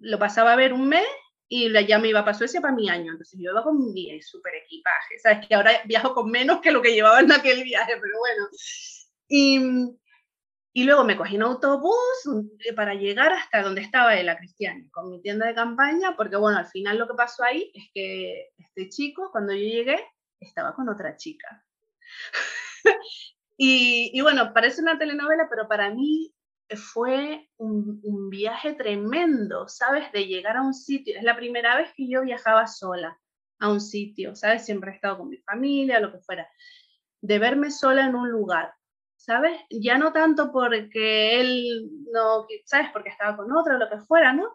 Lo pasaba a ver un mes y ya me iba para Suecia para mi año. Entonces yo iba con mi super equipaje, ¿sabes? Que ahora viajo con menos que lo que llevaba en aquel viaje, pero bueno. Y, y luego me cogí un autobús eh, para llegar hasta donde estaba la Cristiana, con mi tienda de campaña, porque bueno, al final lo que pasó ahí es que este chico, cuando yo llegué, estaba con otra chica. [laughs] y, y bueno, parece una telenovela, pero para mí fue un, viaje tremendo, ¿sabes? De llegar a un sitio. Es la primera vez que yo viajaba sola. a un sitio, ¿sabes? Siempre he estado con mi familia, lo que fuera. De verme sola en un lugar, ¿sabes? Ya no tanto porque él no, ¿sabes? Porque estaba con otro, lo que fuera, ¿no?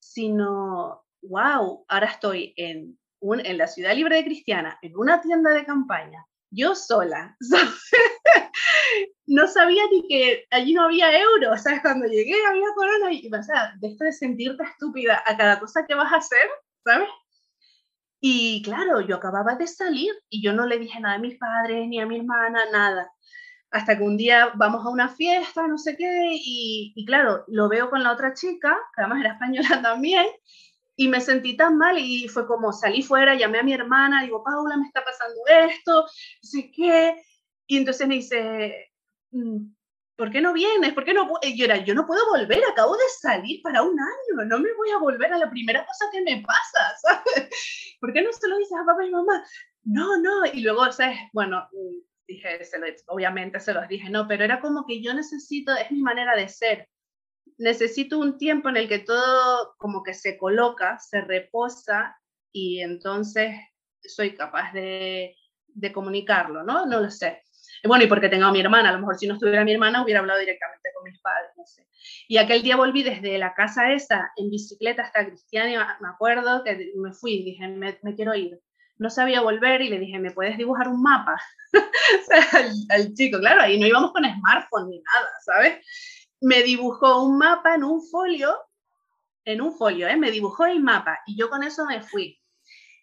Sino, wow, ahora estoy en, un, en la ciudad libre de Cristiana, en una tienda de campaña, yo sola, [laughs] no sabía ni que allí no había euros, ¿sabes? Cuando llegué había corona y, o sea, de esto de sentirte estúpida a cada cosa que vas a hacer, ¿sabes? Y claro, yo acababa de salir y yo no le dije nada a mis padres ni a mi hermana, nada. Hasta que un día vamos a una fiesta, no sé qué, y, y claro, lo veo con la otra chica, que además era española [laughs] también, y me sentí tan mal y fue como salí fuera, llamé a mi hermana, digo, Paula, me está pasando esto, no sé qué. Y entonces me dice, ¿por qué no vienes? ¿Por qué no? Yo era, yo no puedo volver, acabo de salir para un año, no me voy a volver a la primera cosa que me pasa, [laughs] ¿sabes? ¿Por qué no se lo dices a papá y mamá? No, no, y luego, ¿sabes? Bueno, mm, dije, se lo, obviamente se los dije, no, pero era como que yo necesito, es mi manera de ser, necesito un tiempo en el que todo como que se coloca, se reposa y entonces soy capaz de, de comunicarlo, ¿no? No lo sé. Bueno, y porque tengo a mi hermana, a lo mejor si no estuviera mi hermana hubiera hablado directamente con mis padres, no sé. Y aquel día volví desde la casa esa en bicicleta hasta Cristiania, me acuerdo que me fui, dije, me, quiero ir. No sabía volver y le dije, ¿me puedes dibujar un mapa? [laughs] al, chico, claro, ahí no íbamos con smartphone ni nada, ¿sabes? me dibujó un mapa en un folio, en un folio, ¿eh? me dibujó el mapa y yo con eso me fui.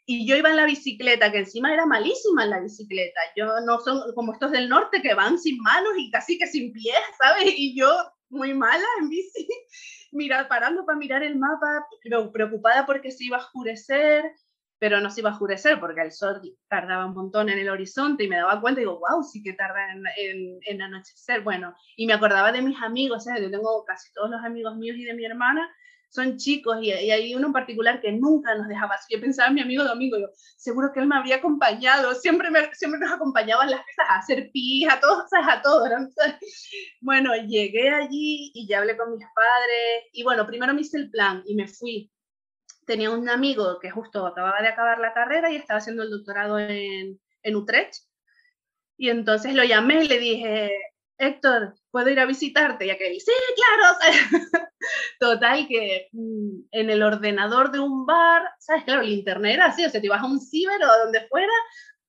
Y yo iba en la bicicleta, que encima era malísima en la bicicleta. Yo no son como estos del norte que van sin manos y casi que sin pies, [laughs] ¿sabes? Y yo muy mala en bici, [laughs] mira, parando para mirar el mapa, preocupada porque se iba a oscurecer, pero no se iba a oscurecer porque el sol tardaba un montón en el horizonte y me daba cuenta y digo, wow, sí que tarda en, en, anochecer. Bueno, y me acordaba de mis amigos, ¿sabes? yo tengo casi todos los amigos míos y de mi hermana, son chicos y, hay uno en particular que nunca nos dejaba. Yo pensaba en mi amigo Domingo, yo, seguro que él me habría acompañado, siempre, me, siempre nos acompañaba en las fiestas a hacer pis, a todos. A todos. ¿no? [laughs] Bueno, llegué allí y ya hablé con mis padres y bueno, primero me hice el plan y me fui tenía un amigo que justo acababa de acabar la carrera y estaba haciendo el doctorado en, en Utrecht. Y entonces lo llamé y le dije, Héctor, ¿puedo ir a visitarte? Y aquel, sí, claro. [laughs] Total, que mm, en el ordenador de un bar, ¿sabes? Claro, el internet era así, o sea, te ibas a un ciber o a donde fuera,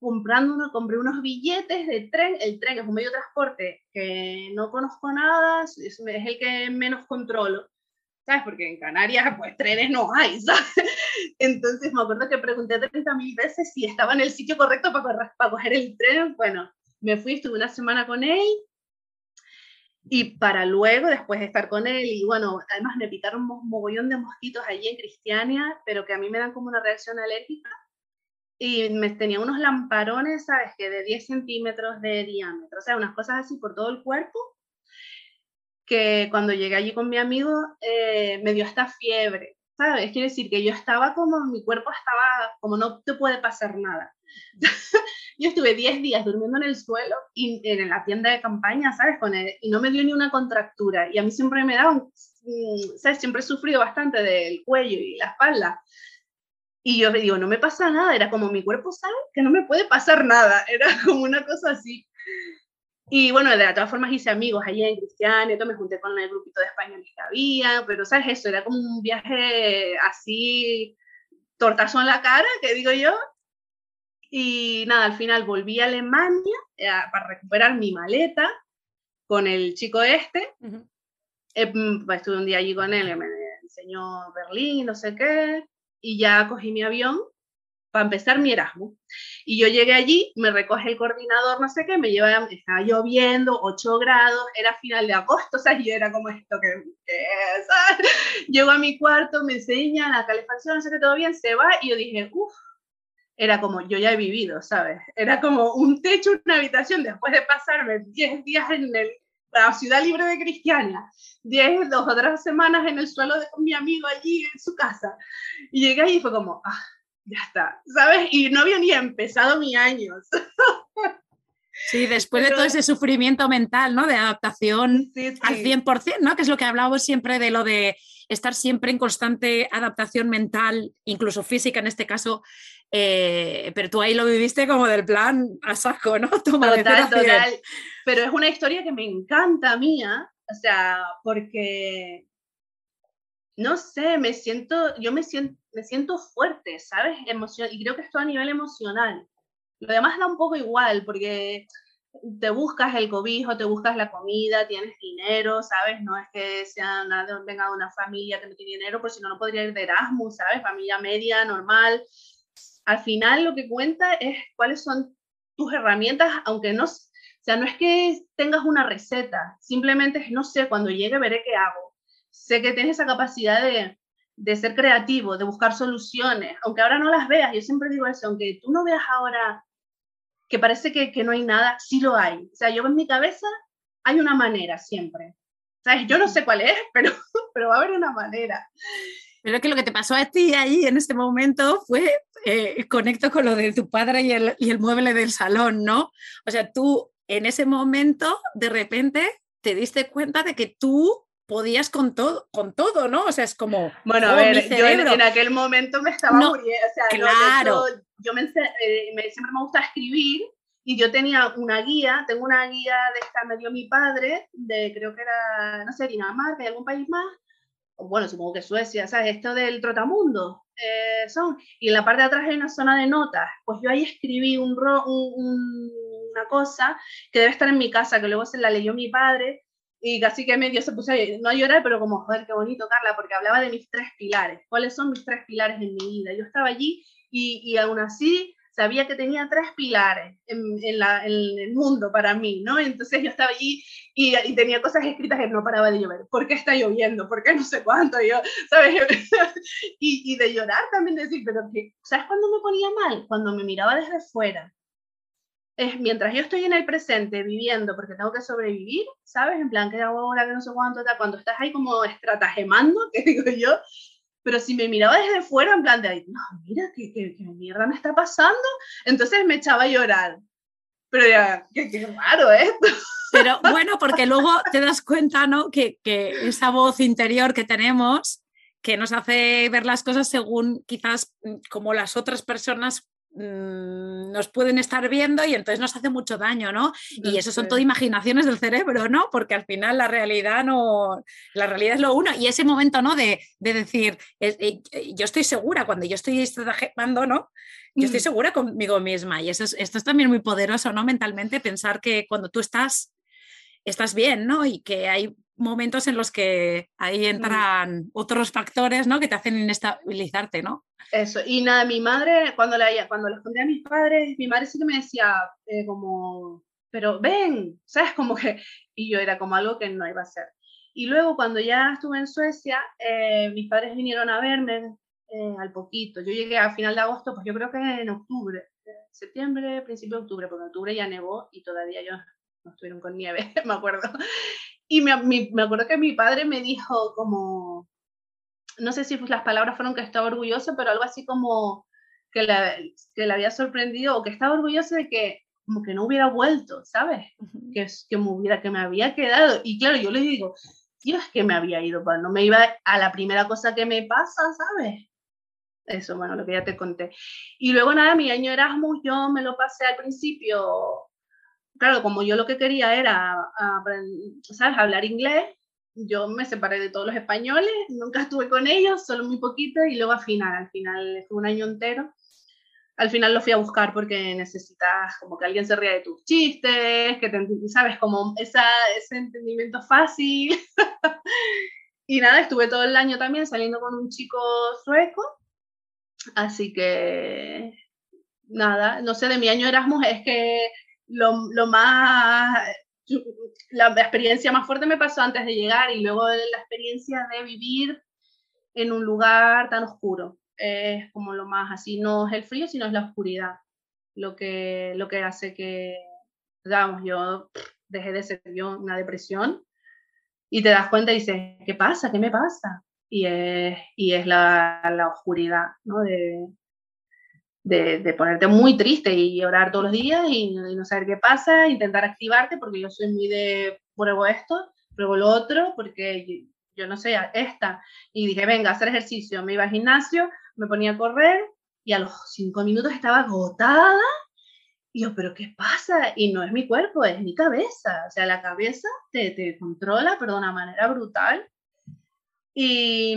comprando, compré unos billetes de tren. El tren es un medio de transporte que no conozco nada, es el que menos controlo. ¿sabes? Porque en Canarias, pues, trenes no hay, [laughs] ¿sabes? Entonces me acuerdo que pregunté 30.000 veces si estaba en el sitio correcto para, para coger el tren. Bueno, me fui, estuve una semana con él y para luego, después de estar con él, y bueno, además me picaron un mogollón de mosquitos allí en Cristiania, pero que a mí me dan como una reacción alérgica. Y me tenía unos lamparones, ¿sabes? Que de 10 centímetros de diámetro, o sea, unas cosas así por todo el cuerpo que cuando llegué allí con mi amigo eh, me dio hasta fiebre, ¿sabes? Quiere decir que yo estaba como, mi cuerpo estaba como no te puede pasar nada. Yo estuve 10 días durmiendo en el suelo y en la tienda de campaña, ¿sabes? Con y no me dio ni una contractura. Y a mí siempre me daba, mm, ¿sabes? Siempre he sufrido bastante del cuello y la espalda. Y yo le digo, no me pasa nada, era como mi cuerpo sabe que no me puede pasar nada, [laughs] era como una cosa así. Y bueno, de todas formas hice amigos allí en Cristiano, me junté con el grupito de españoles que había, pero sabes eso, era como un viaje así, tortazo en la cara, que digo yo. Y nada, al final volví a Alemania eh, para recuperar mi maleta con el chico este. Eh, mm, pues, estuve un día allí con él, me enseñó Berlín, no sé qué, y ya cogí mi avión para empezar mi Erasmus. Y yo llegué allí, me recoge el coordinador, no sé qué, me lleva, estaba lloviendo, 8 grados, era final de agosto, [laughs] o sea, yo era como esto que, ¿sabes? [laughs] Llego a mi cuarto, me enseña la calefacción, no sé qué, todo bien, se va, y yo dije, uff, era como, yo ya he vivido, ¿sabes? Era como un techo, una habitación, después de pasarme 10 días en el, la ciudad libre de Cristiania, 10, dos o tres semanas en el suelo de, con mi amigo allí en su casa. Y llegué ahí y fue como, ah, ya está, ¿sabes? Y no había ni empezado mi año. Sí, después de todo ese sufrimiento mental, ¿no? De adaptación al 100%, ¿no? Que es lo que hablábamos siempre de lo de estar siempre en constante adaptación mental, incluso física en este caso, eh, pero tú ahí lo viviste como del plan a saco, ¿no? [laughs] total, total. Pero es una historia que me encanta mía, o sea, porque, no sé, me siento, yo me siento, me siento fuerte, ¿sabes? Emoción, y creo que esto a nivel emocional. Lo demás da un poco igual, porque te buscas el cobijo, te buscas la comida, tienes dinero, ¿sabes? No es que sea una, venga de una familia que no tiene dinero, por si no, no podría ir de Erasmus, ¿sabes? Familia media, normal. Al final lo que cuenta es cuáles son tus herramientas, aunque no, o sea, no es que tengas una receta, simplemente es, no sé, cuando llegue veré qué hago. Sé que tienes esa capacidad de, de ser creativo, de buscar soluciones, aunque ahora no las veas, yo siempre digo eso, aunque tú no veas ahora que parece que, que, no hay nada, sí lo hay. O sea, yo en mi cabeza hay una manera siempre. ¿Sabes? Yo no sé cuál es, [laughs] pero, pero va a haber una manera. Pero que lo que te pasó a ti ahí en este momento fue, eh, conecto con lo de tu padre y el, y el mueble del salón, ¿no? O sea, tú en ese momento, de repente, te diste cuenta de que tú podías con todo, con todo, ¿no? O sea, es como. Bueno, a oh, ver, yo en, aquel momento me estaba muriendo. O sea, claro. yo me, eh, me, siempre me gusta escribir y yo tenía una guía, tengo una guía de esta me dio mi padre, de creo que era, no sé, Dinamarca, de algún país más. Bueno, supongo que Suecia, ¿sabes? Esto del trotamundo. Eh, son. Y en la parte de atrás hay una zona de notas. Pues yo ahí escribí un, un, una cosa que debe estar en mi casa, que luego se la leyó mi padre y casi que medio se puso a, no a llorar, pero como, joder, qué bonito, Carla, porque hablaba de mis tres pilares. ¿Cuáles son mis tres pilares en mi vida? Yo estaba allí y, y aún así sabía que tenía tres pilares en, en, la, en, el mundo para mí, ¿no? Entonces yo estaba allí y, y, tenía cosas escritas que no paraba de llover. ¿Por qué está lloviendo? ¿Por qué no sé cuánto? Yo, ¿sabes? [laughs] y, y de llorar también, decir, pero que, ¿sabes cuándo me ponía mal? Cuando me miraba desde fuera es mientras yo estoy en el presente viviendo porque tengo que sobrevivir, ¿sabes? En plan, que hago ahora, que no sé cuánto, cuando estás ahí como estratagemando, [laughs] que digo yo, pero si me miraba desde fuera, en plan de, no, mira, ¿qué, qué, mierda me está pasando? Entonces me echaba a llorar. Pero ya, qué, qué raro esto. [laughs] Pero bueno, porque luego te das cuenta, ¿no? Que, que esa voz interior que tenemos, que nos hace ver las cosas según quizás mm, como las otras personas Mm, nos pueden estar viendo y entonces nos hace mucho daño, ¿no? Y eso son todo imaginaciones del cerebro, ¿no? Porque al final la realidad no, la realidad es lo uno. Y ese momento, ¿no? De, decir, eh, yo estoy segura, cuando yo estoy estrategiando, ¿no? Yo estoy mm. segura conmigo misma. Y eso esto es también muy poderoso, ¿no? Mentalmente pensar que cuando tú estás, estás bien, ¿no? Y que hay momentos en los que ahí mm. entran otros factores, ¿no? Que te hacen inestabilizarte, ¿no? Eso, y nada, mi madre, cuando, la, cuando les conté a mis padres, mi madre sí que me decía eh, como, pero ven, ¿sabes? Como que, y yo era como algo que no iba a ser. Y luego cuando ya estuve en Suecia, eh, mis padres vinieron a verme eh, al poquito. Yo llegué a final de agosto, pues yo creo que en octubre, septiembre, principio de octubre, porque en octubre ya nevó y todavía yo no estuvieron con nieve, [laughs] me acuerdo. Y me, me, acuerdo que mi padre me dijo como, no sé si las palabras fueron que estaba orgulloso, pero algo así como que le, que le había sorprendido o que estaba orgulloso de que como que no hubiera vuelto, ¿sabes? que, que, me hubiera, que me había quedado. Y claro, yo le digo, tío, es que me había ido, pues no me iba a la primera cosa que me pasa, ¿sabes? Eso, bueno, lo que ya te conté. Y luego nada, mi año Erasmus yo me lo pasé al principio claro, como yo lo que quería era, ¿sabes?, hablar inglés, yo me separé de todos los españoles, nunca estuve con ellos, solo muy poquito, y luego al final, al final fue un año entero. Al final lo fui a buscar porque necesitas como que alguien se ría de tus chistes, que te, sabes, como esa, ese entendimiento fácil. [laughs] y nada, estuve todo el año también saliendo con un chico sueco. Así que, nada, no sé, de mi año Erasmus es que lo, lo más, la experiencia más fuerte me pasó antes de llegar y luego la experiencia de vivir en un lugar tan oscuro. Es como lo más así, no es el frío, sino es la oscuridad, lo que, lo que hace que, digamos, yo dejé de ser yo una depresión y te das cuenta y dices, ¿qué pasa? ¿Qué me pasa? Y es, y es la, la oscuridad, ¿no? De, de, ponerte muy triste y llorar todos los días y, no saber qué pasa, intentar activarte, porque yo soy muy de pruebo esto, pruebo lo otro, porque yo no sé, esta. Y dije, venga, hacer ejercicio. Me iba al gimnasio, me ponía a correr y a los cinco minutos estaba agotada. Y yo, ¿pero qué pasa? Y no es mi cuerpo, es mi cabeza. O sea, la cabeza te, te controla, pero de una manera brutal. Y,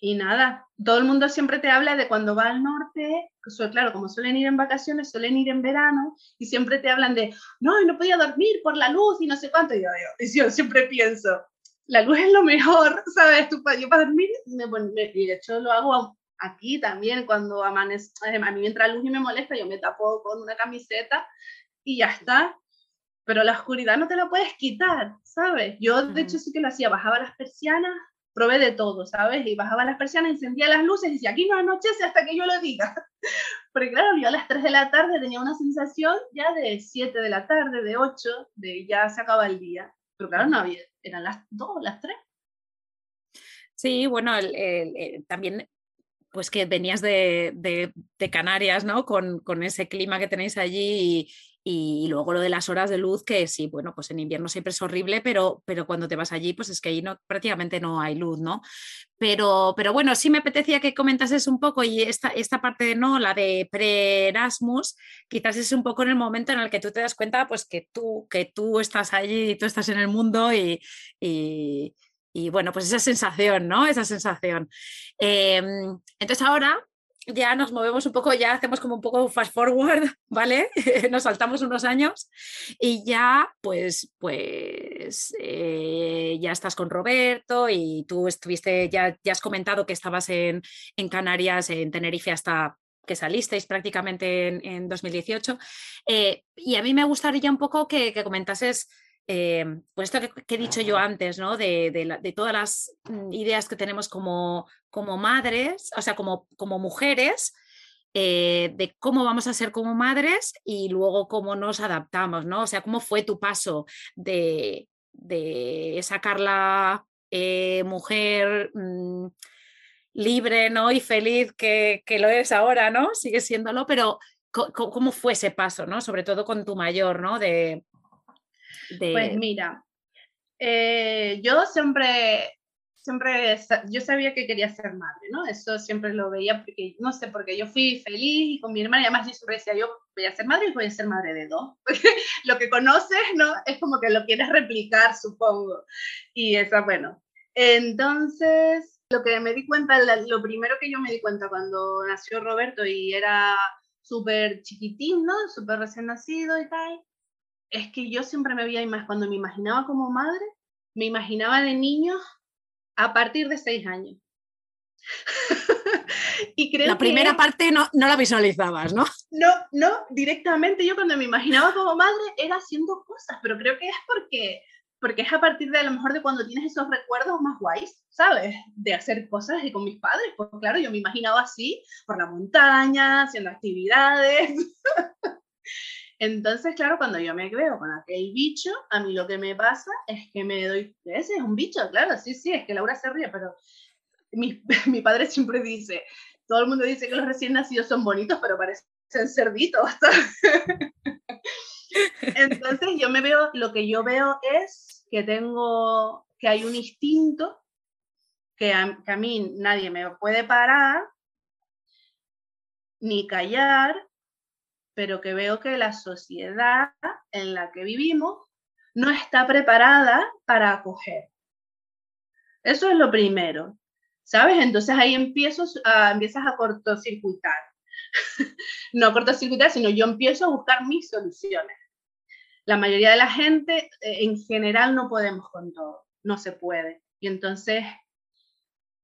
y nada, todo el mundo siempre te habla de cuando va al norte, claro, como suelen ir en vacaciones, suelen ir en verano, y siempre te hablan de, no, no podía dormir por la luz y no sé cuánto. Y yo, yo, siempre pienso, la luz es lo mejor, [laughs] ¿sabes? Tú, yo para dormir, me, y de hecho lo hago aquí también, cuando amanece, a mí entra luz y me molesta, yo me tapo con una camiseta y ya está. Pero la oscuridad no te la puedes quitar, ¿sabes? Yo, de hecho, sí que lo hacía, bajaba las persianas, probé de todo, ¿sabes? Y bajaba las persianas, encendía las luces y decía, aquí no anochece hasta que yo lo diga. [laughs] Porque claro, yo a las 3 de la tarde tenía una sensación ya de 7 de la tarde, de 8, de ya se acaba el día. Pero claro, no había, eran las 2, las 3. Sí, bueno, también pues que venías de, Canarias, ¿no? Con, con, ese clima que tenéis allí y, y luego lo de las horas de luz, que sí, bueno, pues en invierno siempre es horrible, pero, pero cuando te vas allí, pues es que ahí no, prácticamente no hay luz, ¿no? Pero, pero bueno, sí me apetecía que comentases un poco y esta, esta parte, ¿no? La de pre-Erasmus, quizás es un poco en el momento en el que tú te das cuenta, pues que tú, que tú estás allí, tú estás en el mundo y, y y bueno, pues esa sensación, ¿no? Esa sensación. Em, entonces ahora ya nos movemos un poco, ya hacemos como un poco fast forward, [laughs] ¿vale? [laughs] nos saltamos unos años y ya, pues, pues, eh, ya estás con Roberto y tú estuviste, ya, ya has comentado que estabas en, en Canarias, en Tenerife hasta que salisteis prácticamente en, 2018. Eh, y a mí me gustaría un poco que, que comentases eh, pues esto que, he dicho yo antes, ¿no? De, todas las mm, ideas que tenemos como, como madres, o sea, como, como mujeres, eh, de cómo vamos a ser como madres y luego cómo nos adaptamos, ¿no? O sea, cómo fue tu paso de, de sacarla eh, mujer mm, libre, ¿no? Y feliz que, lo es ahora, ¿no? Sigue siéndolo, pero ¿cómo fue ese paso, ¿no? Sobre todo con tu mayor, ¿no? De, pues mira, eh, yo siempre, siempre, yo sabía que quería ser madre, ¿no? Eso siempre lo veía porque, no sé, porque yo fui feliz y con mi hermana y además yo siempre decía, yo voy a ser madre y voy a ser madre de dos. [laughs] lo que conoces, ¿no? Es como que lo quieres replicar, supongo. Y eso, bueno. Entonces, lo que me di cuenta, lo primero que yo me di cuenta cuando nació Roberto y era súper chiquitín, ¿no? Súper recién nacido y tal, es que yo siempre me veía más, cuando me imaginaba como madre, me imaginaba de niños a partir de seis años. [laughs] y creo la primera parte no, no la visualizabas, ¿no? No, no, directamente yo cuando me imaginaba como madre era haciendo cosas, pero creo que es porque, porque es a partir de a lo mejor de cuando tienes esos recuerdos más guays, ¿sabes? De hacer cosas y con mis padres, pues claro, yo me imaginaba así, por la montaña, haciendo actividades. [laughs] Entonces, claro, cuando yo me veo con aquel bicho, a mí lo que me pasa es que me doy, ese es un bicho, claro, sí, sí, es que Laura se ríe, pero mi, [laughs] mi padre siempre dice, todo el mundo dice que los recién nacidos son bonitos, pero parecen cerditos. [laughs] Entonces yo me veo, lo que yo veo es que tengo, que hay un instinto que a, que a mí nadie me puede parar, ni callar, pero que veo que la sociedad en la que vivimos no está preparada para acoger. Eso es lo primero, ¿sabes? Entonces ahí empiezo a, empiezas a cortocircuitar. [laughs] no cortocircuitar, sino yo empiezo a buscar mis soluciones. La mayoría de la gente, eh, en general, no podemos con todo, no se puede. Y entonces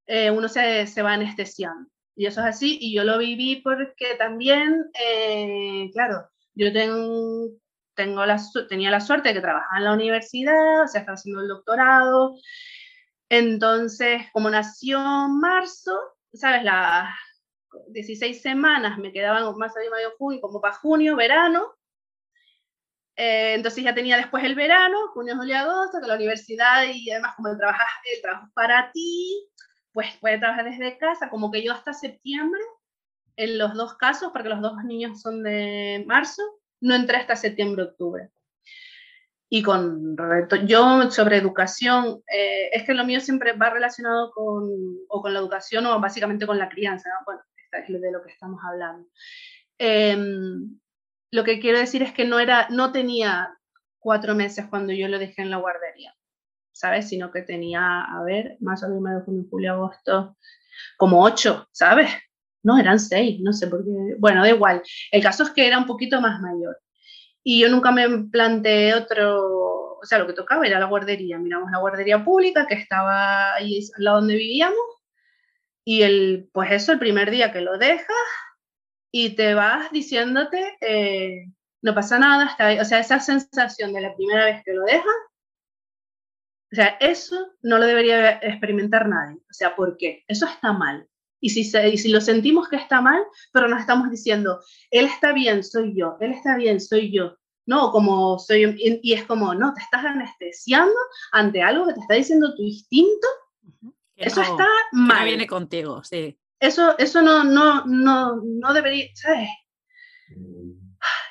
eh, uno se, se va anestesiando. Y eso es así, y yo lo viví porque también, eh, claro, yo tengo, tengo la, tenía la suerte de que trabajaba en la universidad, o sea, estaba haciendo el doctorado. Entonces, como nació marzo, ¿sabes? Las 16 semanas me quedaban más de mayo, junio, como para junio, verano. Eh, entonces ya tenía después el verano, junio, julio, agosto, que la universidad y además como el trabajo, el trabajo para ti, pues puede trabajar desde casa, como que yo hasta septiembre, en los dos casos, porque los dos niños son de marzo, no entré hasta septiembre, octubre. y con. Yo sobre educación, eh, es que lo mío siempre va relacionado con, o con la educación o básicamente con la crianza, bueno, es de lo que estamos hablando. Em, lo que quiero decir es que no, era, no tenía cuatro meses cuando yo lo dejé en la guardería, ¿sabes? Sino que tenía, a ver, más o menos junio, julio, agosto, como ocho, ¿sabes? No, eran seis, no sé por qué. Bueno, da igual. El caso es que era un poquito más mayor. Y yo nunca me planteé otro, o sea, lo que tocaba era la guardería. Miramos la guardería pública que estaba ahí al lado donde vivíamos. Y el, pues eso, el primer día que lo dejas y te vas diciéndote, eh, no pasa nada, está, o sea, esa sensación de la primera vez que lo dejas, o sea, eso no lo debería experimentar nadie. O sea, ¿por qué? Eso está mal. Y si, y si lo sentimos que está mal, pero nos estamos diciendo, él está bien, soy yo, él está bien, soy yo. No, como soy, y es como, no, te estás anestesiando ante algo que te está diciendo tu instinto. eso está mal. Que viene contigo, sí. Eso, eso no, no, no, no debería, ¿sabes?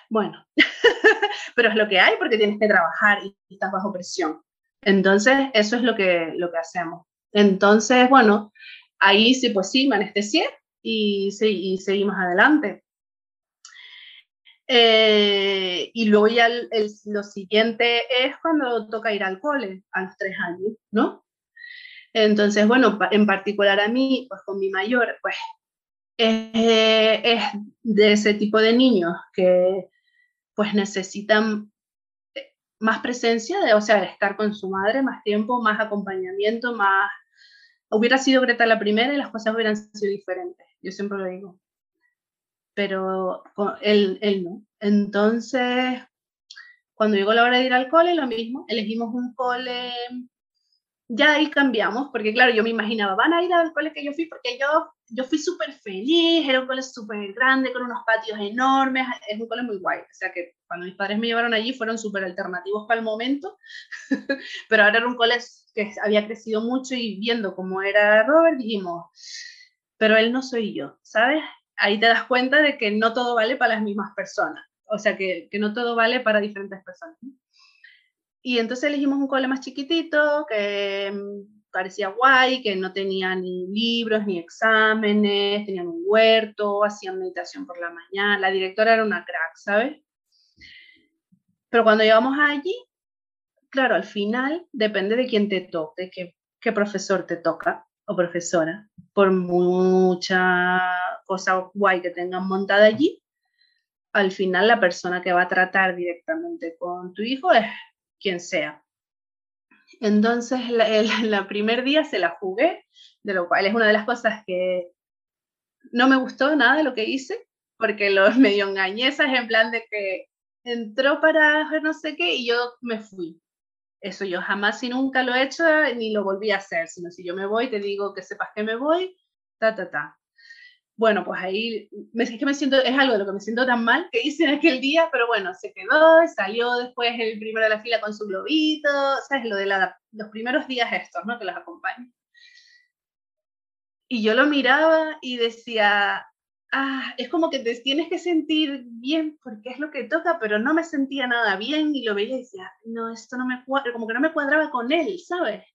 Bueno, [laughs] pero es lo que hay porque tienes que trabajar y estás bajo presión. Entonces, eso es lo que, lo que hacemos. Entonces, bueno, ahí sí, pues sí, me anestesié y, sí, y seguimos adelante. Eh, y luego ya lo siguiente es cuando toca ir al cole, a los tres años, ¿no? Entonces, bueno, en particular a mí, pues con mi mayor, pues es de ese tipo de niños que pues necesitan más presencia, de, o sea, estar con su madre más tiempo, más acompañamiento, más... Hubiera sido Greta la primera y las cosas hubieran sido diferentes, yo siempre lo digo. Pero él, él no. Entonces, cuando llegó la hora de ir al cole, lo mismo, elegimos un cole ya ahí cambiamos, porque claro, yo me imaginaba, van a ir al cole que yo fui, porque yo, yo fui súper feliz, era un cole súper grande, con unos patios enormes, es un cole muy guay. O sea que cuando mis padres me llevaron allí fueron súper alternativos para el momento, [laughs] pero ahora era un cole que había crecido mucho y viendo cómo era Robert, dijimos, pero él no soy yo, ¿sabes? Ahí te das cuenta de que no todo vale para las mismas personas, o sea que, que no todo vale para diferentes personas. Y entonces elegimos un cole más chiquitito, que mm, parecía guay, que no tenía ni libros ni exámenes, tenían un huerto, hacían meditación por la mañana. La directora era una crack, ¿sabes? Pero cuando llegamos allí, claro, al final depende de quién te toque, qué, qué profesor te toca o profesora. Por mucha cosa guay que tengan montada allí, al final la persona que va a tratar directamente con tu hijo es quien sea. Entonces, el, [laughs] primer día se la jugué, de lo cual es una de las cosas que no me gustó nada de lo que hice, porque los [laughs] medio engañé, en plan de que entró para no sé qué y yo me fui. Eso yo jamás y nunca lo he hecho ni lo volví a hacer, sino si yo me voy, te digo que sepas que me voy, ta, ta, ta bueno, pues ahí es que me siento, es algo de lo que me siento tan mal que hice en aquel día, pero bueno, se quedó, salió después el primero de la fila con su globito, ¿sabes? Lo de los primeros días estos, ¿no? Que los acompañan. Y yo lo miraba y decía, ah, es como que te tienes que sentir bien porque es lo que toca, pero no me sentía nada bien y lo veía y decía, no, esto no me cuadra, como que no me cuadraba con él, ¿sabes?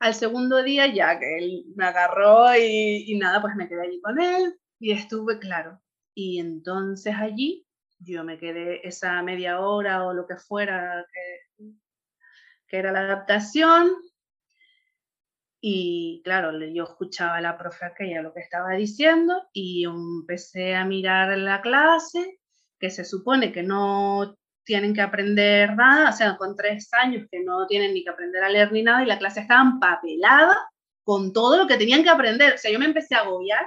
Al segundo día ya que él me agarró y, nada, pues me quedé allí con él y estuve claro. Y entonces allí yo me quedé esa media hora o lo que fuera que, era la adaptación. Y claro, yo escuchaba a la profe aquella lo que estaba diciendo y empecé a mirar la clase, que se supone que no tienen que aprender nada, o sea, con tres años que no tienen ni que aprender a leer ni nada y la clase estaba empapelada con todo lo que tenían que aprender. O sea, yo me empecé a agobiar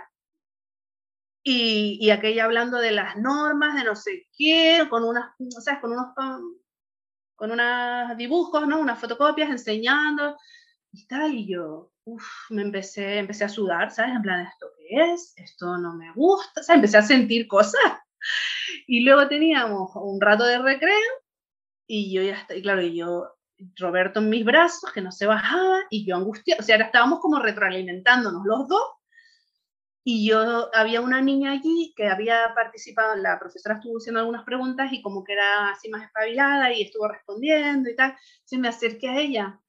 y, y aquella hablando de las normas, de no sé qué, con unas, sea, con unos, con, unos dibujos, ¿no? Unas fotocopias enseñando y tal, y yo, uff, me empecé, empecé a sudar, ¿sabes? En plan, ¿esto qué es? Esto no me gusta, o sea, empecé a sentir cosas y luego teníamos un rato de recreo y yo ya está, y claro, yo, Roberto en mis brazos, que no se bajaba, y yo angustiada, o sea, estábamos como retroalimentándonos los dos, y yo, había una niña allí que había participado, la profesora estuvo haciendo algunas preguntas y como que era así más espabilada y estuvo respondiendo y tal. Entonces me acerqué a ella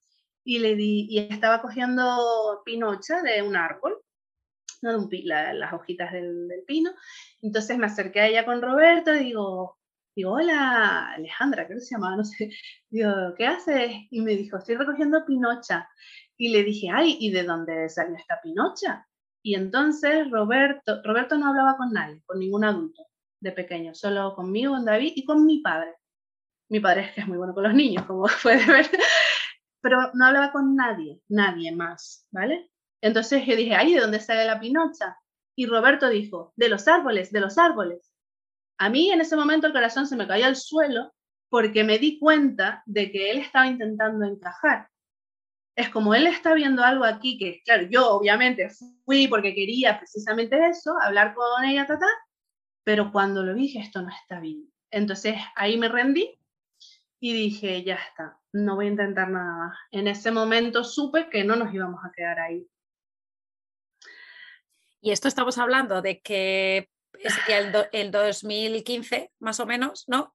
y le di, y estaba cogiendo pinocha de un árbol, ¿no? un, las hojitas del, pino. Entonces me acerqué a ella con Roberto y digo, digo, hola Alejandra, ¿qué se llamaba? No sé. [laughs] Digo, ¿qué haces? Y me dijo, estoy recogiendo pinocha. Y le dije, ay, ¿y de dónde salió esta pinocha? Y entonces Roberto, Roberto no hablaba con nadie, con ningún adulto de pequeño, solo conmigo, con David y con mi padre. Mi padre es que es muy bueno con los niños, como [laughs] puede ver, pero no hablaba con nadie, nadie más, ¿vale? Entonces yo dije, ay, ¿de dónde sale la pinocha? Y Roberto dijo, de los árboles, de los árboles. A mí en ese momento el corazón se me cayó al suelo porque me di cuenta de que él estaba intentando encajar es como él está viendo algo aquí que, claro, yo obviamente fui porque quería precisamente eso, hablar con ella, tata, pero cuando lo dije, esto no está bien. Entonces ahí me rendí y dije, ya está, no voy a intentar nada más. En ese momento supe que no nos íbamos a quedar ahí. Y esto estamos hablando de que sería el, el 2015, más o menos, ¿no?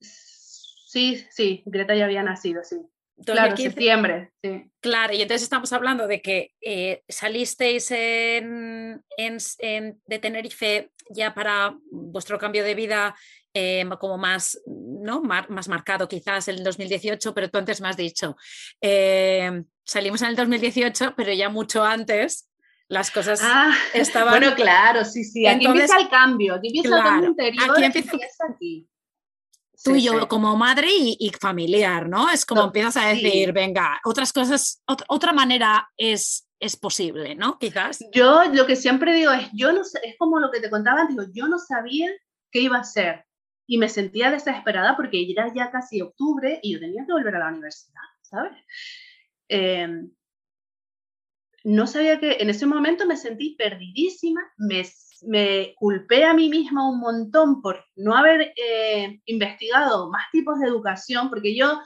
Sí, sí, Greta ya había nacido, sí. Claro, septiembre, sí. Claro, y entonces estamos hablando de que eh, salisteis en, en, de Tenerife ya para vuestro cambio de vida eh, como más, ¿no? más marcado quizás en el 2018, pero tú antes me has dicho, eh, salimos en el 2018, pero ya mucho antes las cosas ah, estaban... Bueno, claro, sí, sí, aquí empieza el cambio, aquí empieza el cambio interior, aquí empieza, empieza aquí tú y yo como madre y, familiar, ¿no? Es como empiezas a decir, venga, otras cosas, otra, manera es, es posible, ¿no? Quizás. Yo lo que siempre digo es, yo no sé, es como lo que te contaba, digo, yo no sabía qué iba a hacer y me sentía desesperada porque era ya casi octubre y yo tenía que volver a la universidad, ¿sabes? Em, no sabía que en ese momento me sentí perdidísima, me me culpé a mí misma un montón por no haber eh, investigado más tipos de educación, porque yo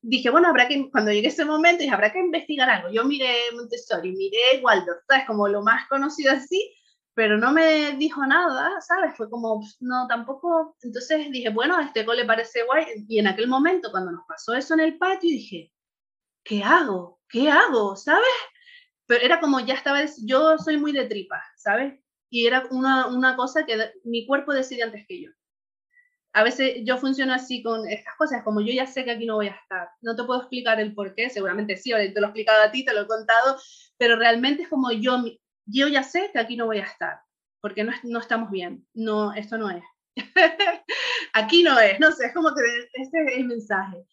dije, bueno, habrá que, cuando llegue ese momento, dije, habrá que investigar algo. Yo miré Montessori, miré Waldorf, es como lo más conocido así, pero no me dijo nada, ¿sabes? Fue como, no, tampoco. Entonces dije, bueno, a este cole parece guay. Y en aquel momento, cuando nos pasó eso en el patio, dije, ¿qué hago? ¿Qué hago? ¿Sabes? Pero era como, ya estaba, yo soy muy de tripa, ¿sabes? y era una, una cosa que mi cuerpo decide antes que yo. A veces yo funciono así con estas cosas, como yo ya sé que aquí no voy a estar. No te puedo explicar el por qué, seguramente sí, te lo he explicado a ti, te lo he contado, pero realmente es como yo, yo ya sé que aquí no voy a estar, porque no, no estamos bien. No, esto no es. [laughs] aquí no es, no sé, es como que este es el mensaje.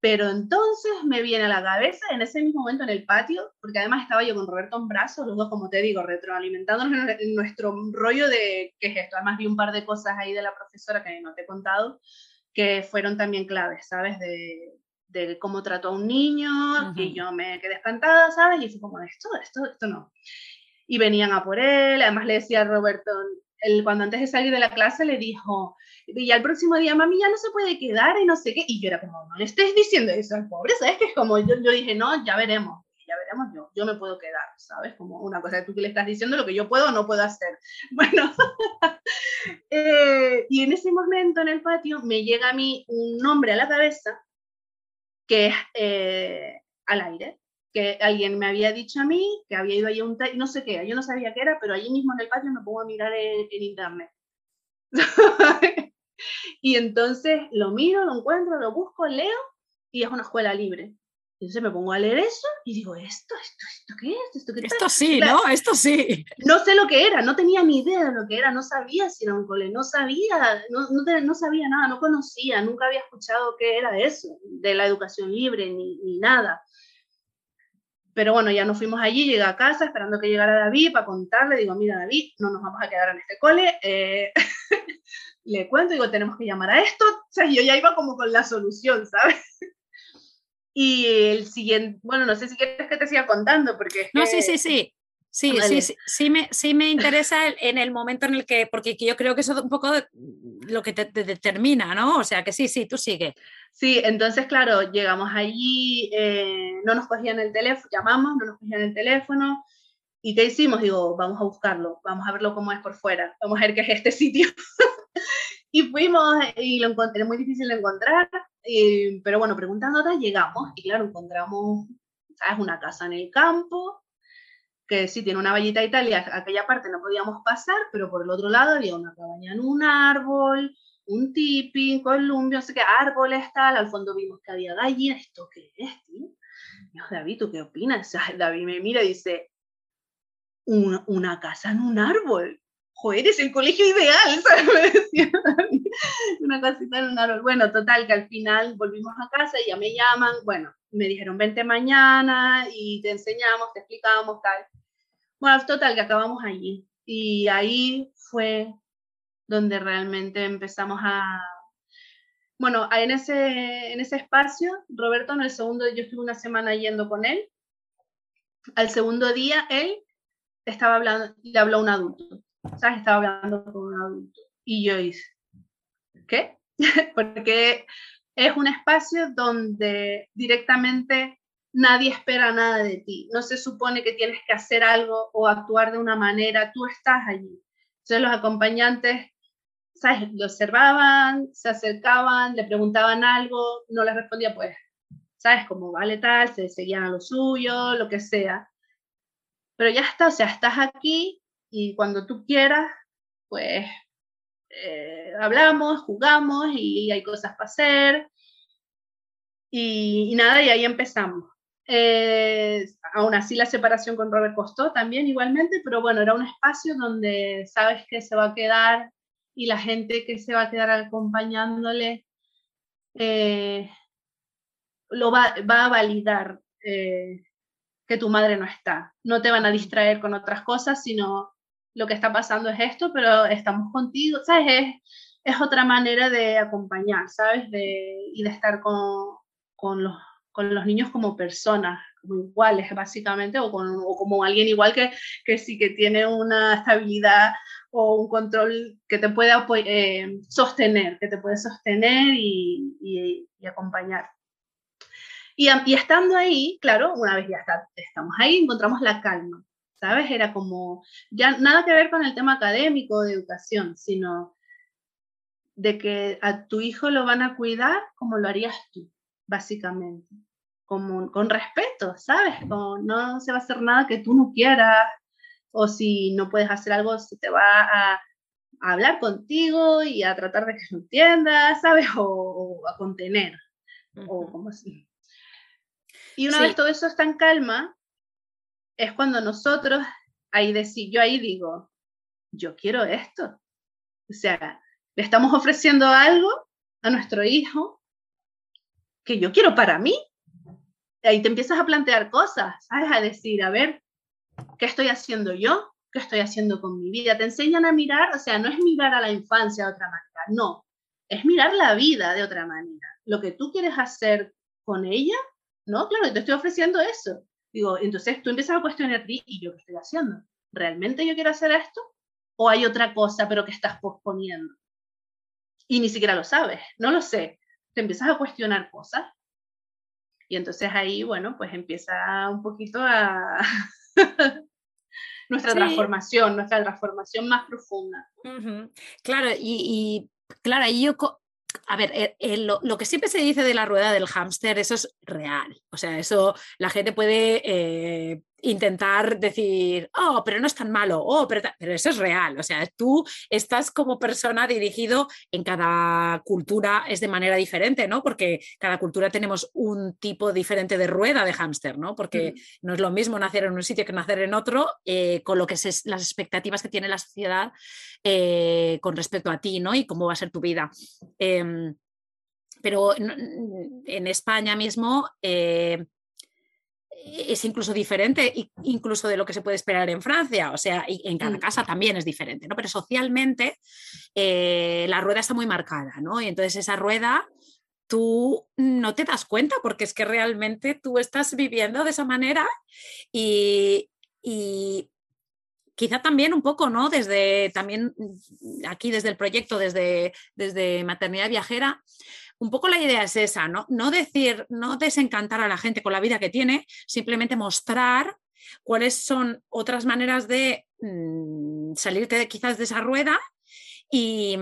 Pero entonces me viene a la cabeza en ese mismo momento en el patio, porque además estaba yo con Roberto en brazos, los dos, como te digo, retroalimentándonos en nuestro rollo de qué es esto. Además vi un par de cosas ahí de la profesora que no te he contado, que fueron también claves, ¿sabes? De, de cómo trató a un niño, y yo me quedé espantada, ¿sabes? Y fue como, esto, esto, esto no. Y venían a por él, además le decía a Roberto, él, cuando antes de salir de la clase le dijo, y al próximo día, mami, ya no se puede quedar y no sé qué. Y yo era como, no le estés diciendo eso al pobre, ¿sabes? Que es como, yo, yo dije, no, ya veremos, ya veremos yo, yo me puedo quedar, ¿sabes? Como una cosa, tú que le estás diciendo lo que yo puedo o no puedo hacer. [laughs] Bueno, [laughs] eh, y en ese momento en el patio me llega a mí un nombre a la cabeza que es eh, al aire, que alguien me había dicho a mí, que había ido allí a un no sé qué, yo no sabía qué era, pero allí mismo en el patio me pongo a mirar en, en internet. [laughs] Y entonces lo miro, lo encuentro, lo busco, leo y es una escuela libre. Entonces me pongo a leer eso y digo, ¿esto, esto, esto qué es? ¿Esto, qué esto sí, ¿no? Esto sí. No sé lo que era, no tenía ni idea de lo que era, no sabía si era un cole, no sabía, no, no, no sabía nada, no conocía, nunca había escuchado qué era eso, de la educación libre, ni, ni nada. Pero bueno, ya nos fuimos allí, llegué a casa esperando que llegara David para contarle, digo, mira David, no nos vamos a quedar en este cole. Eh, [laughs] le cuento, digo, tenemos que llamar a esto. O sea, yo ya iba como con la solución, ¿sabes? [laughs] Y el siguiente, bueno, no sé si quieres que te siga contando, porque... no, sí, sí, sí. Sí, sí, sí, sí, me, sí me interesa en el momento en el que, porque yo creo que eso es un poco lo que te, determina, ¿no? O sea, que sí, sí, tú sigue. Sí, entonces, claro, llegamos allí, eh, no nos cogían el teléfono, llamamos, no nos cogían el teléfono, ¿Y qué hicimos? Digo, vamos a buscarlo, vamos a verlo cómo es por fuera, vamos a ver qué es este [laughs] sitio. y fuimos y lo encontré, muy difícil de encontrar, pero bueno, preguntando llegamos y claro, encontramos, ¿sabes? Una casa en el campo, que sí tiene una vallita y tal, aquella parte no podíamos pasar, pero por el otro lado había una cabaña en un árbol, un tipi, columbio, no sé qué, árboles, tal, al fondo vimos que había gallinas, ¿esto qué es, tío? David, ¿tú qué opinas? [laughs] David me mira y dice, una, una casa en un árbol. Joder, es el colegio ideal, [laughs] una casita en un árbol. Bueno, total, que al final volvimos a casa y ya me llaman, bueno, me dijeron, vente mañana y te enseñamos, te explicamos, tal. Bueno, total, que acabamos allí. Y ahí fue donde realmente empezamos a... Bueno, en ese, en ese espacio, Roberto en el segundo, yo estuve una semana yendo con él. Al segundo día, él estaba hablando, le habló a un adulto, ¿sabes? Estaba hablando con un adulto. Y yo hice, ¿qué? [laughs] Porque es un espacio donde directamente nadie espera nada de ti. No se supone que tienes que hacer algo o actuar de una manera, tú estás allí. Entonces los acompañantes. Lo observaban, se acercaban, le preguntaban algo, no les respondía, pues, ¿sabes? Como vale tal, se seguían a lo suyo, lo que sea pero ya está, o sea, estás aquí y cuando tú quieras, pues eh, hablamos, jugamos y hay cosas para hacer. Y, nada, y ahí empezamos. Eh, aún así la separación con Robert costó también igualmente, pero bueno, era un espacio donde sabes que se va a quedar y la gente que se va a quedar acompañándole eh, lo va, va, a validar que tu madre no está. No te van a distraer con otras cosas, sino lo que está pasando es esto, pero estamos contigo, ¿sabes? Es, es otra manera de acompañar, ¿sabes? De, y de estar con, con, los, con los niños como personas, como iguales, básicamente, o, con, o como alguien igual que, que sí que tiene una estabilidad o un control que te puede eh, sostener, que te puede sostener y, y, y acompañar. Y, estando ahí, claro, una vez ya estamos ahí, encontramos la calma, ¿sabes? Era como, ya nada que ver con el tema académico de educación, sino de que a tu hijo lo van a cuidar como lo harías tú, básicamente, como, con respeto, ¿sabes? Como no se va a hacer nada que tú no quieras, o si no puedes hacer algo, se te va a, a hablar contigo y a tratar de que lo entiendas, ¿sabes? O, a contener, o como así. Y una vez todo eso está en calma, es cuando nosotros, ahí decir, yo ahí digo, yo quiero esto. O sea, le estamos ofreciendo algo a nuestro hijo que yo quiero para mí. Ahí te empiezas a plantear cosas, ¿sabes? A decir, a ver, ¿qué estoy haciendo yo? ¿Qué estoy haciendo con mi vida? Te enseñan a mirar, o sea, no es mirar a la infancia de otra manera, no, es mirar la vida de otra manera. Lo que tú quieres hacer con ella, no, claro, te estoy ofreciendo eso. Digo, entonces tú empiezas a cuestionar ti y yo qué estoy haciendo. ¿Realmente yo quiero hacer esto? ¿O hay otra cosa pero que estás posponiendo? Y ni siquiera lo sabes, no lo sé. Te empiezas a cuestionar cosas. Y entonces ahí, bueno, pues empieza un poquito a [laughs] nuestra transformación, nuestra transformación más profunda. Claro, y, y claro, ahí yo a ver, eh, eh, lo, que siempre se dice de la rueda del hámster, eso es real. O sea, eso la gente puede eh, intentar decir, oh, pero no es tan malo, oh, pero, pero, eso es real. O sea, tú estás como persona dirigido en cada cultura, es de manera diferente, ¿no? Porque cada cultura tenemos un tipo diferente de rueda de hámster, ¿no? Porque no es lo mismo nacer en un sitio que nacer en otro, eh, con lo que es las expectativas que tiene la sociedad eh, con respecto a ti, ¿no? Y cómo va a ser tu vida. Em, pero en España mismo eh, es incluso diferente, incluso de lo que se puede esperar en Francia. O sea, en cada mm. casa también es diferente, ¿no? Pero socialmente eh, la rueda está muy marcada, ¿no? Y entonces esa rueda tú no te das cuenta porque es que realmente tú estás viviendo de esa manera y, y quizá también un poco, ¿no? Desde también aquí desde el proyecto, desde, desde Maternidad Viajera, un poco la idea es esa, ¿no? No decir, no desencantar a la gente con la vida que tiene, simplemente mostrar cuáles son otras maneras de mm, salirte quizás de esa rueda y,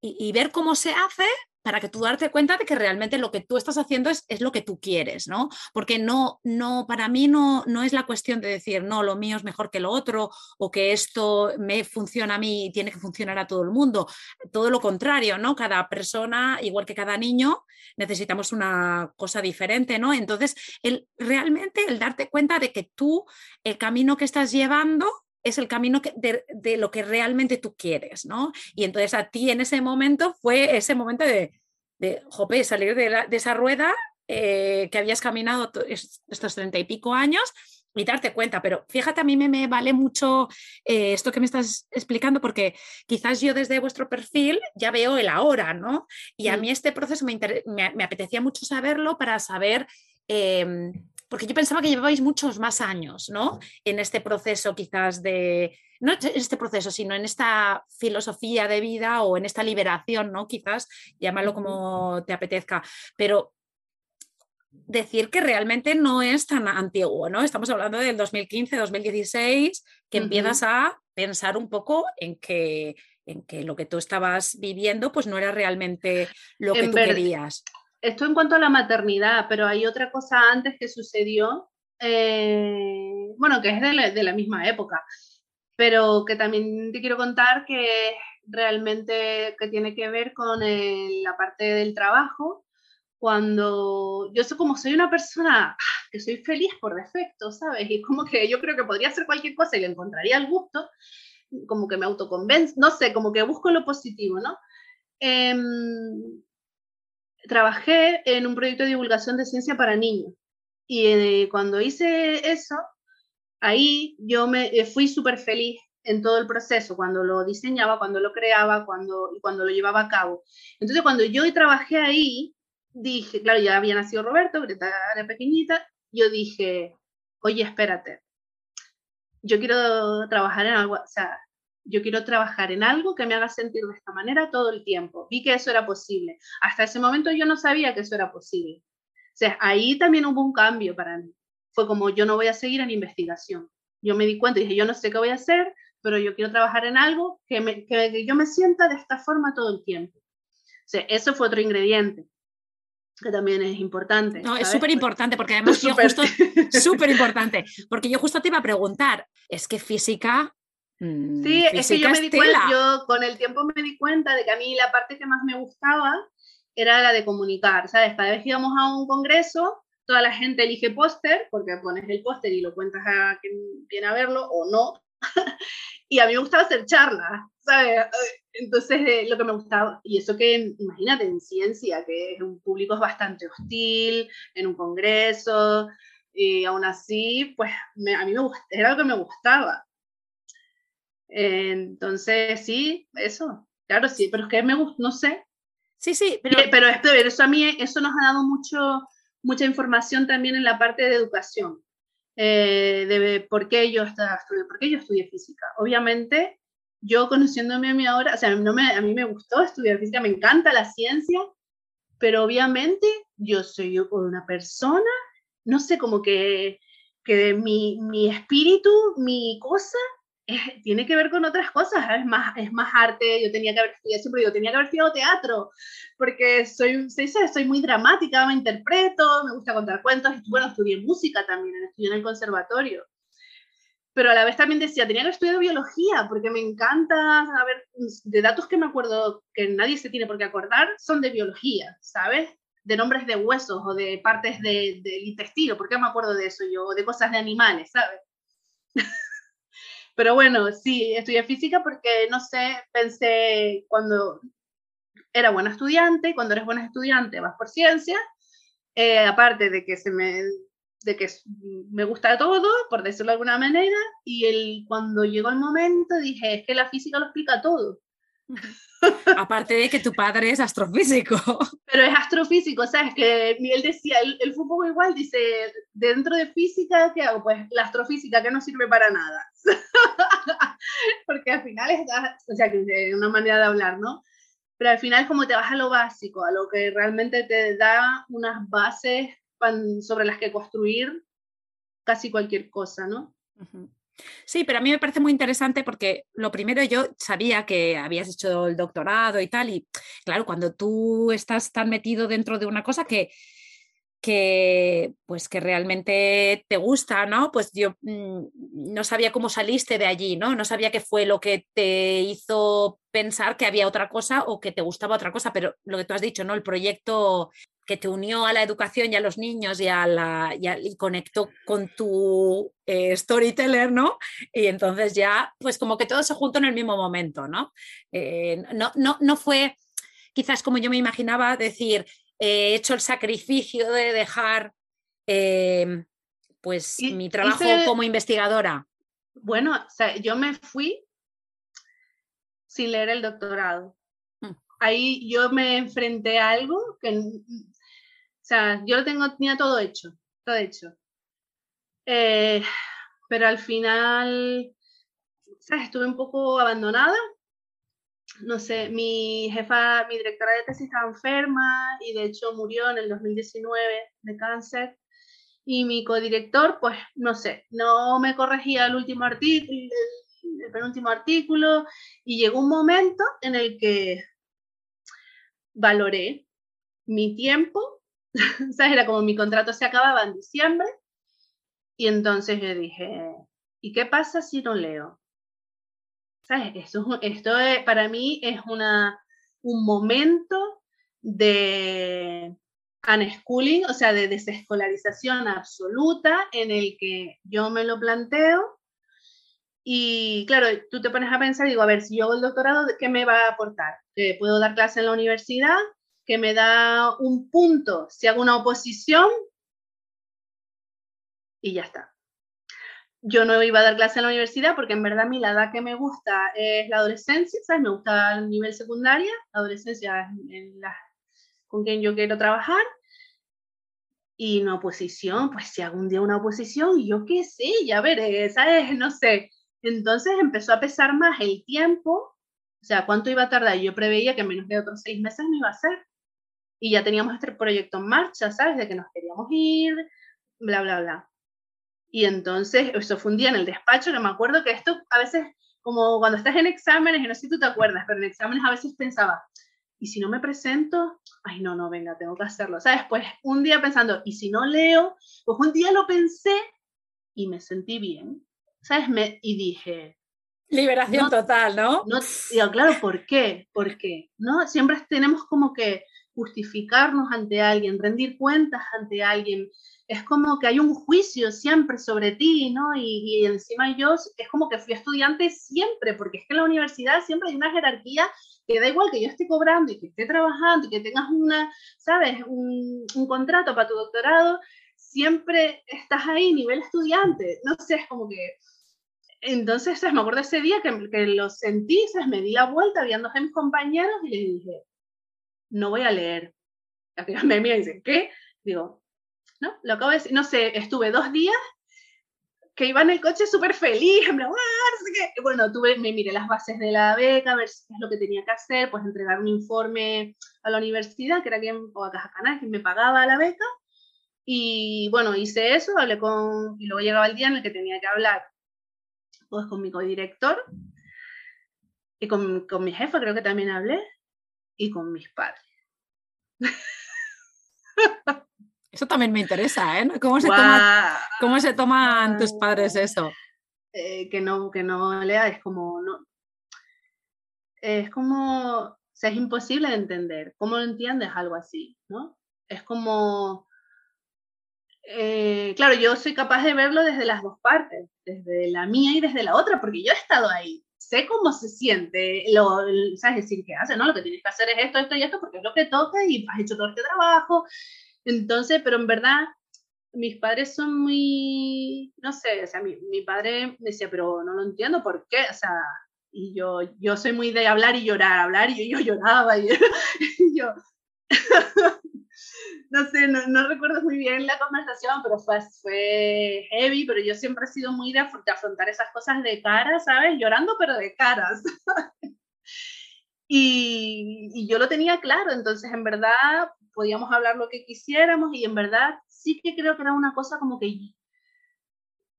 y, ver cómo se hace para que tú darte cuenta de que realmente lo que tú estás haciendo es, es, lo que tú quieres, ¿no? Porque no, no, para mí no, no es la cuestión de decir, no, lo mío es mejor que lo otro o que esto me funciona a mí y tiene que funcionar a todo el mundo. Todo lo contrario, ¿no? Cada persona, igual que cada niño, necesitamos una cosa diferente, ¿no? Entonces, el, realmente el darte cuenta de que tú, el camino que estás llevando, es el camino de, lo que realmente tú quieres, ¿no? Y entonces a ti en ese momento fue ese momento de, de jope, salir de, esa rueda eh, que habías caminado estos treinta y pico años y darte cuenta. Pero fíjate, a mí me, vale mucho eh, esto que me estás explicando porque quizás yo desde vuestro perfil ya veo el ahora, ¿no? Y a mí este proceso me, me, apetecía mucho saberlo para saber... Em, porque yo pensaba que llevabais muchos más años, ¿no? En este proceso quizás de, no en este proceso, sino en esta filosofía de vida o en esta liberación, ¿no? Quizás, llámalo como te apetezca, pero decir que realmente no es tan antiguo, ¿no? Estamos hablando del 2015, 2016, que empiezas a pensar un poco en que en que lo que tú estabas viviendo pues no era realmente lo que tú querías esto en cuanto a la maternidad, pero hay otra cosa antes que sucedió, eh, bueno, que es de la, misma época, pero que también te quiero contar que realmente que tiene que ver con la parte del trabajo. Cuando yo soy como soy una persona que soy feliz por defecto, ¿sabes? Y como que yo creo que podría hacer cualquier cosa y le encontraría el gusto, como que me autoconvenzo, no sé, como que busco lo positivo, ¿no? Em, trabajé en un proyecto de divulgación de ciencia para niños. Y eh, cuando hice eso, ahí yo me eh, fui súper feliz en todo el proceso, cuando lo diseñaba, cuando lo creaba, cuando, cuando lo llevaba a cabo. Entonces, cuando yo trabajé ahí, dije, claro, ya había nacido Roberto, Greta era pequeñita, yo dije, oye, espérate, yo quiero trabajar en algo, o sea, yo quiero trabajar en algo que me haga sentir de esta manera todo el tiempo. Vi que eso era posible. Hasta ese momento yo no sabía que eso era posible. O sea, ahí también hubo un cambio para mí. Fue como yo no voy a seguir en investigación. Yo me di cuenta y dije, yo no sé qué voy a hacer, pero yo quiero trabajar en algo que, me, que, yo me sienta de esta forma todo el tiempo. O sea, eso fue otro ingrediente que también es importante. No, es súper importante porque además yo [laughs] justo, súper importante, porque yo justo te iba a preguntar, es que física Mm, sí, es que yo me di cuenta, yo con el tiempo me di cuenta de que a mí la parte que más me gustaba era la de comunicar, ¿sabes? Cada vez que íbamos a un congreso, toda la gente elige póster, porque pones el póster y lo cuentas a quien viene a verlo o no. [laughs] y a mí me gustaba hacer charlas, ¿sabes? Entonces, eh, lo que me gustaba, y eso que, imagínate, en ciencia, que es un público es bastante hostil, en un congreso, y aún así, pues a mí me era lo que me gustaba. Entonces, sí, eso, claro, sí, pero es que me gusta, no sé. Sí, sí, pero... Pero, eso a mí, eso nos ha dado mucho, mucha información también en la parte de educación, eh, de por qué, yo estudié, por qué yo estudié física. Obviamente, yo conociéndome a mí ahora, o sea, no me, a mí me gustó estudiar física, me encanta la ciencia, pero obviamente yo soy una persona, no sé, como que, que mi, mi espíritu, mi cosa, [laughs] tiene que ver con otras cosas, es más, es más arte, yo tenía que haber estudiado, siempre digo, tenía que haber estudiado teatro, porque soy, soy muy dramática, me interpreto, me gusta contar cuentos, y bueno, estudié música también, estudié en el conservatorio, pero a la vez también decía, tenía que haber estudiado biología, porque me encanta, a ver, de datos que me acuerdo que nadie se tiene por qué acordar, son de biología, ¿sabes? De nombres de huesos o de partes del intestino, ¿por qué me acuerdo de eso yo? O de cosas de animales, ¿sabes? Pero bueno, sí, estudié física porque, no sé, pensé cuando era buena estudiante, cuando eres buena estudiante vas por ciencia, eh, aparte de que se me de que me gusta todo, por decirlo de alguna manera, y el, cuando llegó el momento dije, es que la física lo explica todo. Aparte de que tu padre es astrofísico. [laughs] Pero es astrofísico, ¿sabes? Que Miguel decía, él, fue un poco igual, dice, dentro de física, ¿qué hago? Pues la astrofísica que no sirve para nada. [laughs] Porque al final es, o sea, que es una manera de hablar, ¿no? Pero al final como te vas a lo básico, a lo que realmente te da unas bases sobre las que construir casi cualquier cosa, ¿no? Sí, pero a mí me parece muy interesante porque lo primero yo sabía que habías hecho el doctorado y tal, y claro, cuando tú estás tan metido dentro de una cosa que, que pues que realmente te gusta, ¿no? Pues yo mm, no sabía cómo saliste de allí, ¿no? No sabía qué fue lo que te hizo pensar que había otra cosa o que te gustaba otra cosa, pero lo que tú has dicho, ¿no? El proyecto que te unió a la educación y a los niños y, a la, y, conectó con tu eh, storyteller, ¿no? Y entonces ya, pues como que todo se juntó en el mismo momento, ¿no? Eh, no, no, no fue quizás como yo me imaginaba decir, he hecho el sacrificio de dejar eh, pues mi trabajo como investigadora. Bueno, o sea, yo me fui sin leer el doctorado. Mm. Ahí yo me enfrenté a algo que o sea, yo lo tengo, tenía todo hecho, todo hecho. Eh, pero al final. Estuve un poco abandonada. No sé, mi jefa, mi directora de tesis estaba enferma y de hecho murió en el 2019 de cáncer. Y mi codirector, pues no sé, no me corregía el último artículo, el penúltimo artículo, y llegó un momento en el que valoré mi tiempo [laughs] ¿sabes? Era como mi contrato se acababa en diciembre y entonces yo dije, ¿y qué pasa si no leo? ¿Sabes? Esto, esto para mí es una, un momento de unschooling, o sea, de desescolarización absoluta en el que yo me lo planteo y claro, tú te pones a pensar, digo, a ver, si yo hago el doctorado, ¿qué me va a aportar? ¿Puedo dar clase en la universidad? que me da un punto si hago una oposición y ya está. Yo no iba a dar clase en la universidad porque en verdad a mí la edad que me gusta es la adolescencia, ¿sabes? Me gusta el nivel secundaria, la adolescencia en la, con quien yo quiero trabajar. Y una oposición, pues si un día una oposición, yo qué sé, ya veré, ¿sabes? [laughs] No sé. Entonces empezó a pesar más el tiempo, o sea, cuánto iba a tardar. Yo preveía que en menos de otros seis meses no iba a ser y ya teníamos este proyecto en marcha, ¿sabes? De que nos queríamos ir, bla, bla, bla. Y entonces, eso fue un día en el despacho que me acuerdo que esto a veces, como cuando estás en exámenes, y no sé si tú te acuerdas, pero en exámenes a veces pensaba, ¿y si no me presento? Ay, no, no, venga, tengo que hacerlo. ¿Sabes? Pues un día pensando, ¿y si no leo? Pues un día lo pensé y me sentí bien, ¿sabes? Me, y dije... Liberación total, ¿no? no digo, claro, ¿por qué? ¿Por qué? ¿No? Siempre tenemos como que justificarnos ante alguien, rendir cuentas ante alguien. Es como que hay un juicio siempre sobre ti, ¿no? Y, encima yo es como que fui estudiante siempre, porque es que en la universidad siempre hay una jerarquía que da igual que yo esté cobrando y que esté trabajando y que tengas una, ¿sabes? Un, contrato para tu doctorado, siempre estás ahí, nivel estudiante. No sé, es como que... Entonces, me acuerdo ese día que, lo sentí, ¿sabes? me di la vuelta viendo a mis compañeros y le dije, no voy a leer. Me miran y dicen, ¿qué? Digo, no, lo acabo de decir, no sé, estuve dos días que iba en el coche súper feliz, en Bueno, tuve, me miré las bases de la beca, a ver qué es lo que tenía que hacer, pues entregar un informe a la universidad, que era quien, o a Caja Canal, quien me pagaba la beca. Y bueno, hice eso, hablé con, y luego llegaba el día en el que tenía que hablar, pues con mi codirector y con, con mi jefa, creo que también hablé, y con mis padres. Eso también me interesa, ¿eh? ¿Cómo se, ¿cómo se toman tus padres eso? Eh, que, no, que no lea, es como, no, es como, o sea, es imposible de entender. ¿Cómo lo entiendes algo así, no? Es como, eh, claro, yo soy capaz de verlo desde las dos partes, desde la mía y desde la otra, porque yo he estado ahí sé cómo se siente, lo, ¿sabes? Decir, ¿qué hace? ¿no? Lo que tienes que hacer es esto, esto y esto, porque es lo que toca y has hecho todo este trabajo. Entonces, pero en verdad, mis padres son muy, no sé, o sea, mi, mi padre decía, pero no lo entiendo, ¿por qué? O sea, y yo, yo soy muy de hablar y llorar, hablar y yo, lloraba y, y [laughs] yo, no sé, no, recuerdo muy bien la conversación, pero fue, fue heavy, pero yo siempre he sido muy de, afrontar esas cosas de cara, ¿sabes? Llorando, pero de caras. [laughs] y, y yo lo tenía claro, entonces en verdad podíamos hablar lo que quisiéramos y en verdad sí que creo que era una cosa como que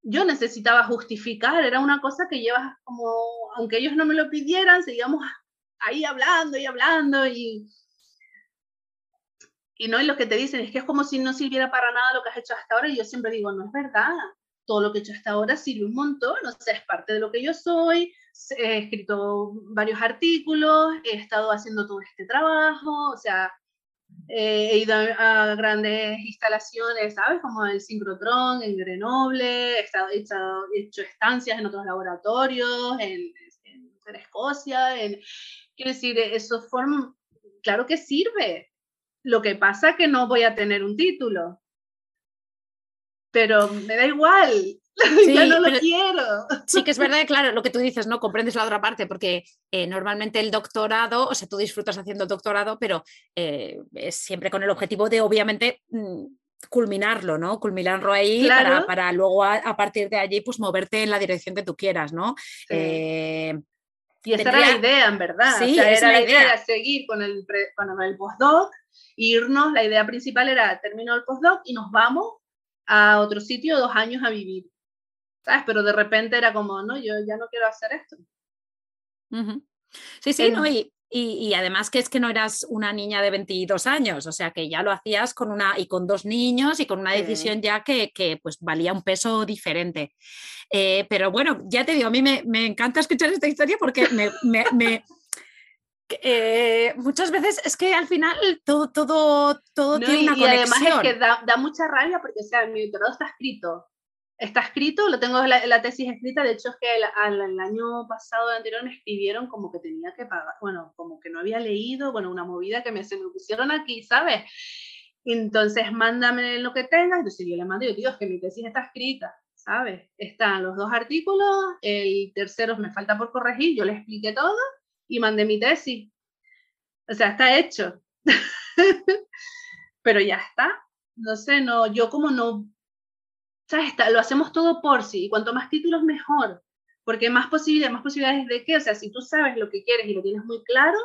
yo necesitaba justificar, era una cosa que llevas como, aunque ellos no me lo pidieran, seguíamos ahí hablando y hablando y... Y no, es lo que te dicen es que es como si no sirviera para nada lo que has hecho hasta ahora y yo siempre digo, no es verdad, todo lo que he hecho hasta ahora sirve un montón, o sea, es parte de lo que yo soy, he escrito varios artículos, he estado haciendo todo este trabajo, o sea, he ido a, grandes instalaciones, ¿sabes? Como el Synchrotron en Grenoble, he, estado, he, hecho, estancias en otros laboratorios, en, en, Escocia, en, quiero decir, eso forma, claro que sirve. Lo que pasa es que no voy a tener un título, pero me da igual, [laughs] Sí, ya no lo quiero. Sí, que es verdad, claro, lo que tú dices, ¿no? Comprendes la otra parte, porque eh, normalmente el doctorado, o sea, tú disfrutas haciendo el doctorado, pero eh, es siempre con el objetivo de, obviamente, mm, culminarlo, ¿no? Culminarlo ahí para, luego a, partir de allí, pues moverte en la dirección que tú quieras, ¿no? Eh, y esa era la idea, en verdad. Sí, era la idea. seguir con el, con el postdoc, irnos, la idea principal era termino el postdoc y nos vamos a otro sitio dos años a vivir. ¿Sabes? Pero de repente era como, no, yo ya no quiero hacer esto. Sí, sí, no, y, y, además que es que no eras una niña de 22 años, o sea que ya lo hacías con una y con dos niños y con una decisión ya que, que, pues valía un peso diferente. Eh, pero bueno, ya te digo, a mí me, me encanta escuchar esta historia porque me, me, eh, muchas veces es que al final todo, todo, todo tiene una y conexión. Y además es que da, da, mucha rabia porque, o sea, mi doctorado está escrito. Está escrito, lo tengo la, la tesis escrita, de hecho es que el, el, año pasado, el anterior, me escribieron como que tenía que pagar, bueno, como que no había leído, bueno, una movida que me, se me pusieron aquí, ¿sabes? Entonces, mándame lo que tengas, entonces yo le mando, yo digo, es que mi tesis está escrita, ¿sabes? Están los dos artículos, el tercero me falta por corregir, yo le expliqué todo, y mandé mi tesis. O sea, está hecho. [laughs] Pero ya está. No sé, no, yo como no, ¿sabes? Está, lo hacemos todo por sí. Y cuanto más títulos, mejor. Porque más posibilidades, más posibilidades de qué. O sea, si tú sabes lo que quieres y lo tienes muy claro,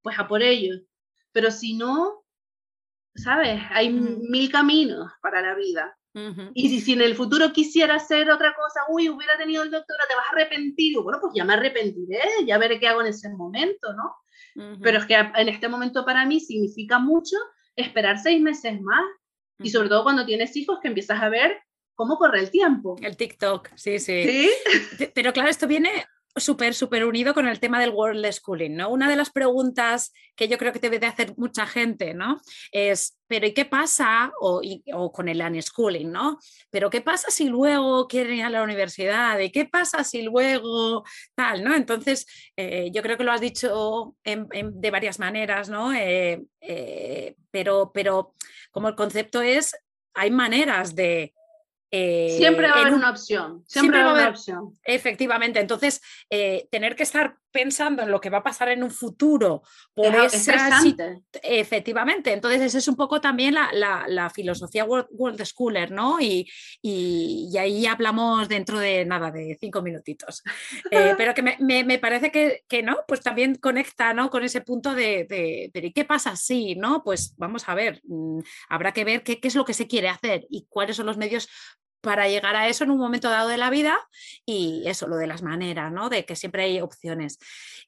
pues a por ello. Pero si no, ¿sabes? Hay mil caminos para la vida. Y si, en el futuro quisiera hacer otra cosa, uy, hubiera tenido el doctorado, te vas a arrepentir. bueno, pues ya me arrepentiré, ya veré qué hago en ese momento, ¿no? Pero es que en este momento para mí significa mucho esperar seis meses más. Y sobre todo cuando tienes hijos que empiezas a ver cómo corre el tiempo. El TikTok, sí, sí. ¿Sí? Pero claro, esto viene súper, súper unido con el tema del World Schooling, ¿no? Una de las preguntas que yo creo que debe de hacer mucha gente, ¿no? Es, pero ¿y qué pasa? O, con el unschooling, ¿no? Pero ¿qué pasa si luego quieren ir a la universidad? ¿Y qué pasa si luego tal, ¿no? Entonces, eh, yo creo que lo has dicho de varias maneras, ¿no? Eh, eh, pero, pero como el concepto es, hay maneras de siempre va a haber una opción. Siempre, va a haber opción. Efectivamente. Entonces, eh, tener que estar pensando en lo que va a pasar en un futuro por esa, efectivamente entonces esa es un poco también la, filosofía world, schooler no y, y, ahí hablamos dentro de nada de cinco minutitos [laughs] eh, pero que me, parece que, que, no pues también conecta no con ese punto de, de, de qué pasa si no pues vamos a ver mm, habrá que ver qué, qué es lo que se quiere hacer y cuáles son los medios para llegar a eso en un momento dado de la vida y eso, lo de las maneras, ¿no? De que siempre hay opciones.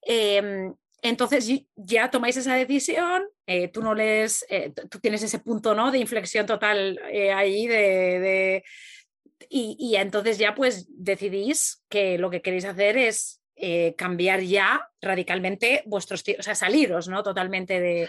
Em, entonces ya tomáis esa decisión, eh, tú no les, eh, tú tienes ese punto, ¿no? De inflexión total eh, ahí de, y, y, entonces ya pues decidís que lo que queréis hacer es cambiar ya radicalmente vuestros, o sea, saliros, ¿no? Totalmente de,